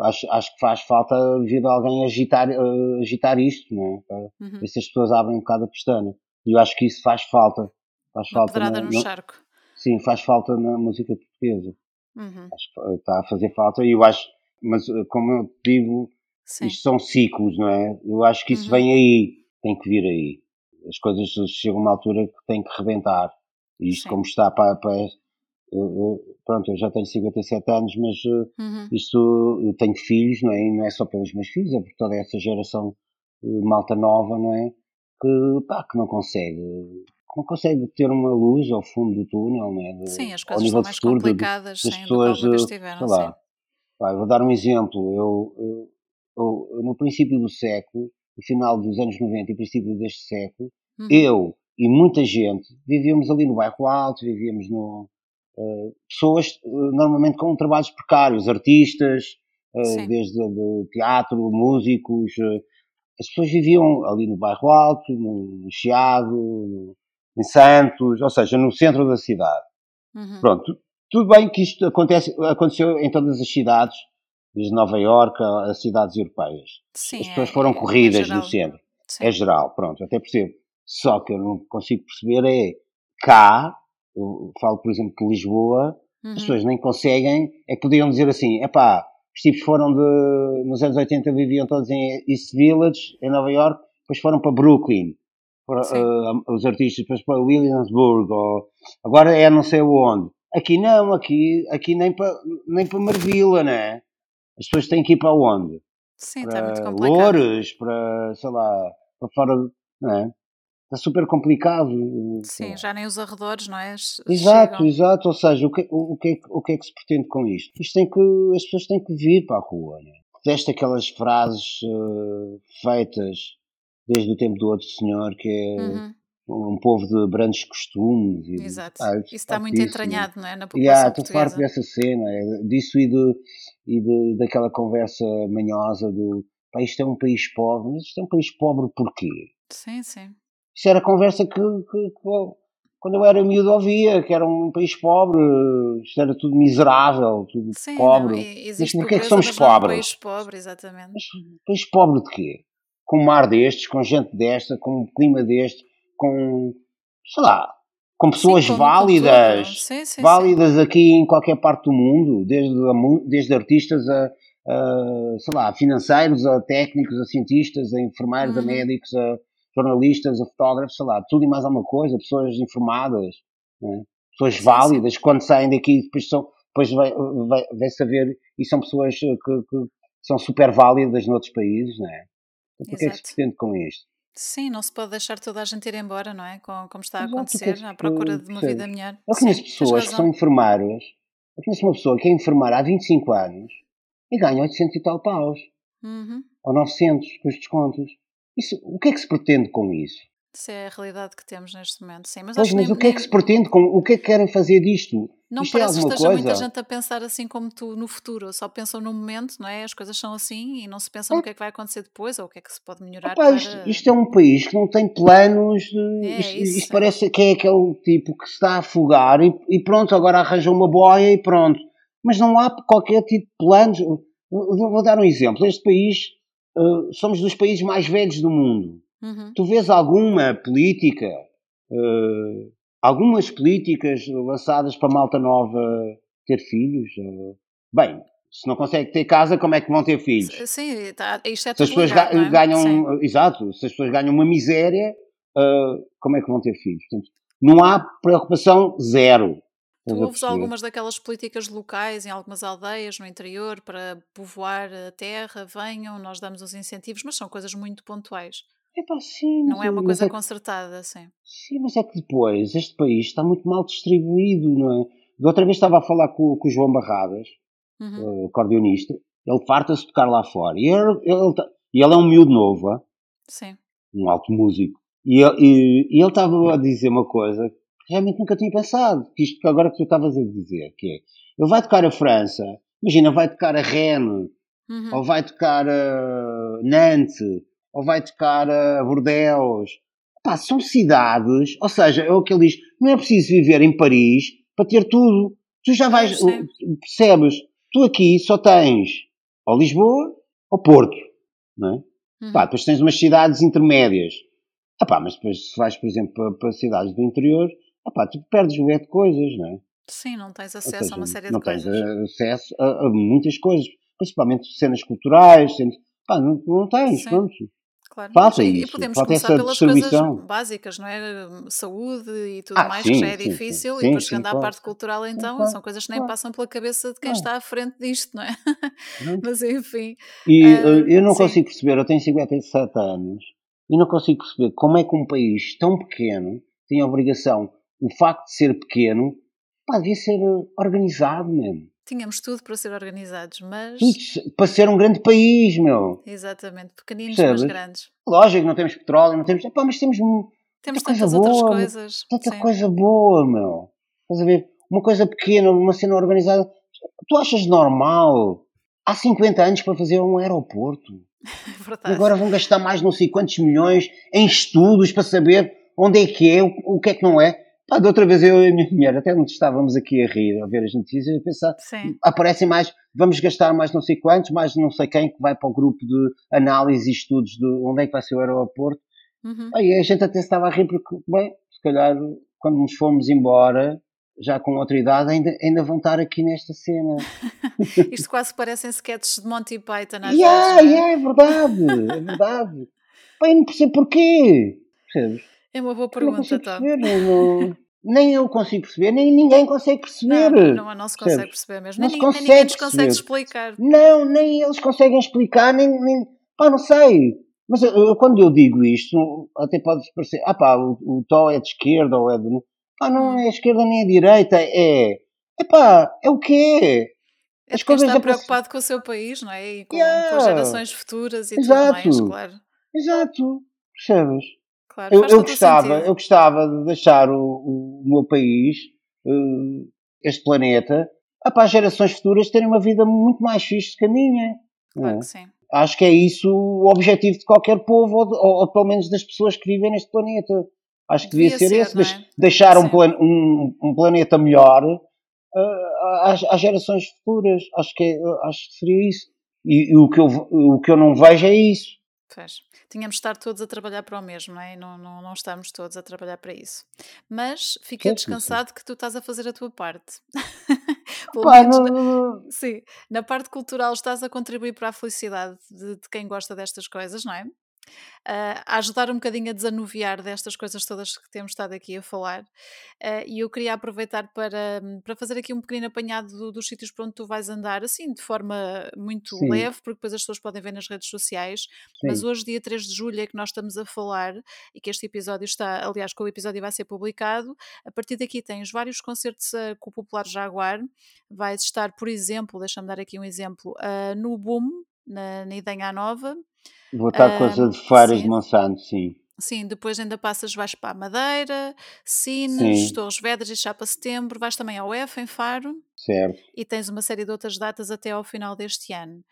Acho, acho que faz falta vir alguém agitar, eh, agitar isto, não é? Para Uhum. ver se as pessoas abrem um bocado a pestana. E eu acho que isso faz falta. Faz Uma falta pedrada na- no charco. sim, faz falta na música portuguesa. Uhum. Acho que está a fazer falta e eu acho, mas eh, como eu digo, Sim. isto são ciclos, não é? Eu acho que isso Uhum. vem aí, tem que vir aí. As coisas chegam a uma altura que tem que rebentar. E isto Sim. como está para, para eu, eu- pronto, eu já tenho 57 anos, mas eh, Uhum. isto eu tenho filhos, não é? E não é só pelos meus filhos, é por toda essa geração eh, malta nova, não é? Que, pá, que não consegue, não consegue ter uma luz ao fundo do túnel, não é? De- Sim, as coisas são de mais futuro de- complicadas das sim, do que pessoas, vez eh, sei Sim. lá, Pá, vou dar um exemplo. Eu, eu- eu- no princípio do século, no final dos anos 90 e princípio deste século, Uhum. eu e muita gente vivíamos ali no bairro alto, vivíamos no. eh, pessoas eh, normalmente com trabalhos precários, artistas, Sim. desde de teatro, músicos. as pessoas viviam ali no bairro alto, no, no Chiado, no- em Santos, ou seja, no centro da cidade. Uhum. Pronto, tudo bem que isto acontece, aconteceu em todas as cidades, desde Nova Iorque a, a cidades europeias. Sim, As pessoas é- foram é- é corridas geral. no centro. Sim. É geral, pronto, até percebo. Só que eu não consigo perceber é cá, eu falo por exemplo de Lisboa, Uhum. as pessoas nem conseguem, é que podiam dizer assim, epá, os tipos foram de, nos anos 80 viviam todos em East Village, em Nova York, depois foram para Brooklyn, para, Sim. eh, os artistas, depois para Williamsburg, ou, agora é não sei onde. Aqui não, aqui, aqui nem para, nem para Marvila, né? As pessoas têm que ir para onde? Sim, está muito Para complicado. Loures, para, sei lá, para fora, não é? Está super complicado. sei Sim, já nem os arredores, não é? Exato, chegam. exato. Ou seja, o que, o, que é, que- o que é que se pretende com isto? Isto tem que, as pessoas têm que vir para a rua, né? Deste aquelas frases eh, feitas desde o tempo do outro senhor, que é Uhum. Um povo de brandos costumes. E, Exato. Ah, Isso está muito entranhado, não é? Na população estou farto portuguesa. dessa cena, é, disso e, de, e de, daquela conversa manhosa do pá, isto é um país pobre, mas isto é um país pobre porquê? Sim, sim. Isso era a conversa que, que- que quando eu era miúdo ouvia, que era um país pobre, isto era tudo miserável, tudo Sim, pobre. não, e- existe porquê é que somos é um pobres? país pobre, exatamente. Mas país pobre de quê? Com um mar destes, com gente desta, com um clima deste, com, sei lá, com pessoas com válidas. Sim, sim, válidas aqui em qualquer parte do mundo, desde, a desde artistas a, a, sei lá, a financeiros, a técnicos, a cientistas, a enfermeiros, a Uhum. médicos, a jornalistas, a fotógrafos, sei lá, tudo e mais alguma coisa, pessoas informadas, né? pessoas Sim, válidas, quando saem daqui depois são, depois vai, vai, vai saber, e são pessoas que, que são super válidas noutros países, não é? Então, o que é que se pretende com isto? Sim, não se pode deixar toda a gente ir embora, não é? Com- Como está a acontecer, à se procura de uma vida melhor. Eu conheço pessoas que são enfermeiras, eu conheço uma pessoa que é enfermeira há 25 anos e ganha 800 e tal paus, Uhum. ou 900 com os descontos. Isso, o que é que se pretende com isso? Isso é a realidade que temos neste momento. Sim, mas Pois, mas nem, o que é que se pretende com, o que é que querem fazer disto? Não Isto é parece que alguma esteja muita coisa? gente a pensar assim como tu no futuro, só pensam no momento, não é? As coisas são assim e não se pensam no que é que vai acontecer depois ou o que é que se pode melhorar isto, para. isto é um país que não tem planos. de- É isto, isto isso. parece que é aquele tipo que se está a afogar e, e pronto, agora arranja uma boia e pronto. Mas não há qualquer tipo de planos. Vou, vou dar um exemplo. Este país, eh, somos dos países mais velhos do mundo. Uhum. Tu vês alguma política, eh, algumas políticas lançadas para a malta nova ter filhos? Bem, se não consegue ter casa, como é que vão ter filhos? Sim, tá, isto é Se as pessoas ga- é? ganham, Sim. exato, se as pessoas ganham uma miséria, ah, como é que vão ter filhos? Portanto, não há preocupação zero. Tu ouves algumas daquelas políticas locais em algumas aldeias no interior para povoar a terra, venham, nós damos os incentivos, mas são coisas muito pontuais. Epá, sim, Não é uma mas coisa é concertada, sim. sim, mas é que depois este país está muito mal distribuído, não é? Da outra vez estava a falar com, com o João Barradas, Uhum. eh, acordeonista, ele farta-se de tocar lá fora. E ele, ele, tá- e ele é um miúdo novo, ah, Sim. um alto músico. E, ele- e- e ele estava a dizer uma coisa que realmente nunca tinha pensado, que isto que agora que tu estavas a dizer, que é, ele vai tocar a França, imagina, vai tocar a Rennes, Uhum. ou vai tocar a Nantes, ou vai tocar a Bordeaux. Pá, são cidades, ou seja, é o que ele diz, não é preciso viver em Paris para ter tudo. Tu já vais, percebes, tu aqui só tens ou Lisboa ou Porto, não é? Uhum. Pá, depois tens umas cidades intermédias. Ah pá, mas depois se vais, por exemplo, para, para cidades do interior, ah pá, tu perdes o de coisas, não é? Sim, não tens acesso a uma seja, série não de tens coisas. eh, acesso a, a muitas coisas, principalmente cenas culturais, cenas, pá, não, não tens, Sim. pronto. Claro. falta e, e isso, podemos falta começar pelas coisas básicas, não é? Saúde e tudo Ah, mais, que sim, já é sim, sim. difícil, e Sim, depois sim, chegando à claro. parte cultural, então, claro, são coisas que nem passam pela cabeça de quem está à frente disto, não é? Pronto. [laughs] Mas enfim. E eh, eu não consigo perceber, eu tenho 57 anos, e não consigo perceber como é que um país tão pequeno tem a obrigação, o facto de ser pequeno, pá, devia ser eh, organizado mesmo. Tínhamos tudo para ser organizados, mas. Para ser um grande país, meu. Exatamente, pequeninos, mas Percebes? grandes. Lógico, não temos petróleo, não temos. Epá, mas temos Temos coisa tantas outras boa, coisas. tanta sim. coisa boa, meu. Estás a ver? Uma coisa pequena, uma cena organizada. Tu achas normal? Há 50 anos para fazer um aeroporto. [laughs] É E verdade. agora vão gastar mais não sei quantos milhões em estudos para saber onde é que é, o que é que não é. Pá, da outra vez eu e a minha mulher até nos estávamos aqui a rir, a ver as notícias, a pensar, Sim. aparecem mais, vamos gastar mais não sei quantos, mais não sei quem, que vai para o grupo de análise e estudos de onde é que vai ser o aeroporto. Uhum. Aí a gente até estava a rir porque, bem, se calhar quando nos fomos embora, já com outra idade, ainda, ainda vão estar aqui nesta cena. [laughs] Isto quase parecem sketches de Monty Python às Yeah, vezes. é? yeah, é verdade, é verdade. [laughs] Eu não percebo porquê. Percebes? É uma boa pergunta, Tom. perceber. não- nem eu consigo perceber, nem ninguém consegue perceber. Não, não, não, se consegue percebes? perceber mesmo. Não Nem, se ninguém- nem ninguém nos consegue consegue perceber. explicar. Não, nem eles conseguem explicar, nem. nem pá, não sei. Mas eu- quando eu digo isto, até pode parecer, ah pá, o, o Tó é de esquerda ou é de. Pá, não Hum. é esquerda nem é direita, é. É pá, é o que é. É As coisas está passam- preocupado com o seu país, não é? E com, Yeah. com as gerações futuras e Exato. tudo mais, claro. Exato, percebes? Claro. Eu, eu gostava, sentido. eu gostava de deixar o, o, meu país, eh, este planeta, ah, para as gerações futuras terem uma vida muito mais fixe que a minha. Claro é? que sim. Acho que é isso o objetivo de qualquer povo, ou, de- ou- ou pelo menos das pessoas que vivem neste planeta. Acho que devia, Devia ser, ser, esse, é? deix- deixar um, plan- um- um planeta melhor ah, às, às gerações futuras. Acho que, é- acho que seria isso. E, e o, que eu, o que eu não vejo é isso. Pois. Tínhamos de estar todos a trabalhar para o mesmo, não é? Não, não, não estamos todos a trabalhar para isso. Mas fica descansado que tu estás a fazer a tua parte. [laughs] Pá, menos não- Sim, na parte cultural estás a contribuir para a felicidade de, de quem gosta destas coisas, não é? Ah, a ajudar um bocadinho a desanuviar destas coisas todas que temos estado aqui a falar. Ah, e eu queria aproveitar para, para fazer aqui um pequeno apanhado do- dos sítios para onde tu vais andar, assim, de forma muito Sim. leve, porque depois as pessoas podem ver nas redes sociais. Mas Sim. hoje, dia 3 de julho, é que nós estamos a falar e que este episódio está, aliás, que o episódio vai ser publicado. A partir daqui tens vários concertos ah, com o Popular Jaguar. Vais estar, por exemplo, deixa-me dar aqui um exemplo, ah, no Boom, na, na Idenha Nova. Vou estar com Ah, essa de sim. Monsanto, sim. Sim, depois ainda passas, vais para a Madeira, Sines, Torres Vedras e Chapa Setembro, vais também ao F em Faro. Certo. E tens uma série de outras datas até ao final deste ano.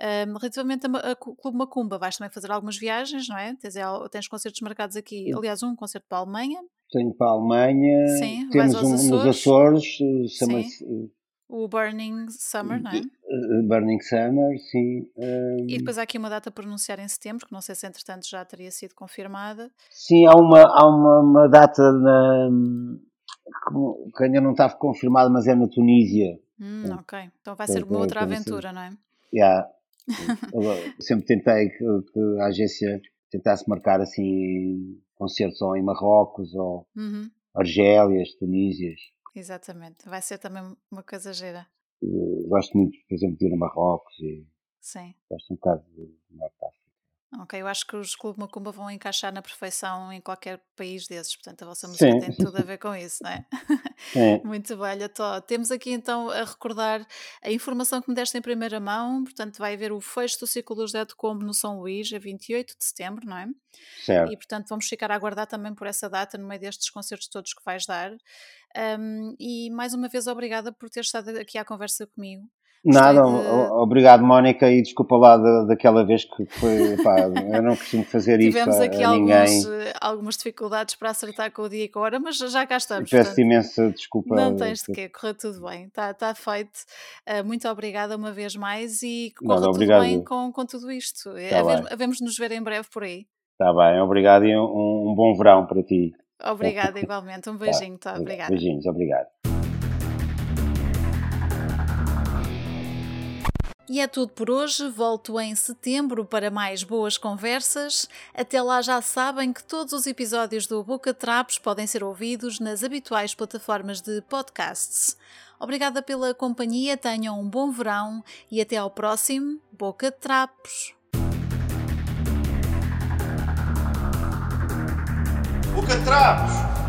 Um, relativamente a, a Clube Macumba, vais também fazer algumas viagens, não é? Tens, tens concertos marcados aqui, aliás, um concerto para a Alemanha. Tenho para a Alemanha, Sim, temos um Açores. nos Açores, chama-se o Burning Summer, não é? Eh, Burning Summer, sim. Um... E depois há aqui uma data por anunciar em setembro, que não sei se entretanto já teria sido confirmada. Sim, há uma, há uma, uma data na, que ainda não está confirmada, mas é na Tunísia. Hum, ok, então vai ser uma outra aventura, não é? Yeah. [laughs] Eu sempre tentei que, que, a agência tentasse marcar assim concertos ou em Marrocos ou uhum. Argélias, Tunísias. Exatamente, vai ser também uma coisa gira. Uh, gosto muito, por exemplo, de ir a Marrocos e Sim. gosto um bocado do Norte África. Ok, eu acho que os Clube Macumba vão encaixar na perfeição em qualquer país desses, portanto a vossa música Sim. tem tudo a ver com isso, não é? Sim. [laughs] [laughs] Muito bem, olha, tô. temos aqui então a recordar a informação que me deste em primeira mão, portanto vai haver o fecho do ciclo dos Dead Combo no São Luís, a 28 de setembro, não é? Certo. E portanto vamos ficar a aguardar também por essa data no meio destes concertos todos que vais dar. Um, e mais uma vez obrigada por ter estado aqui à conversa comigo. Nada, de... obrigado Mónica e desculpa lá da, daquela vez que foi, pá, [laughs] eu não costumo fazer Tivemos isto aqui a, alguns, eh, algumas dificuldades para acertar com o dia e com a hora, mas já cá estamos. Peço portanto, imensa desculpa. Não tens de quê, correu tudo bem, está tá feito. Uh, muito obrigada uma vez mais e corra tudo bem com, com tudo isto. Tá Havemos nos ver em breve por aí. Está bem, obrigado e um, um, bom verão para ti. Obrigada igualmente, um tá, beijinho, tá, tá obrigada. Beijinhos, obrigado. E é tudo por hoje. Volto em setembro para mais boas conversas. Até lá já sabem que todos os episódios do Boca Trapos podem ser ouvidos nas habituais plataformas de podcasts. Obrigada pela companhia, tenham um bom verão e até ao próximo Boca Trapos. Boca Trapos!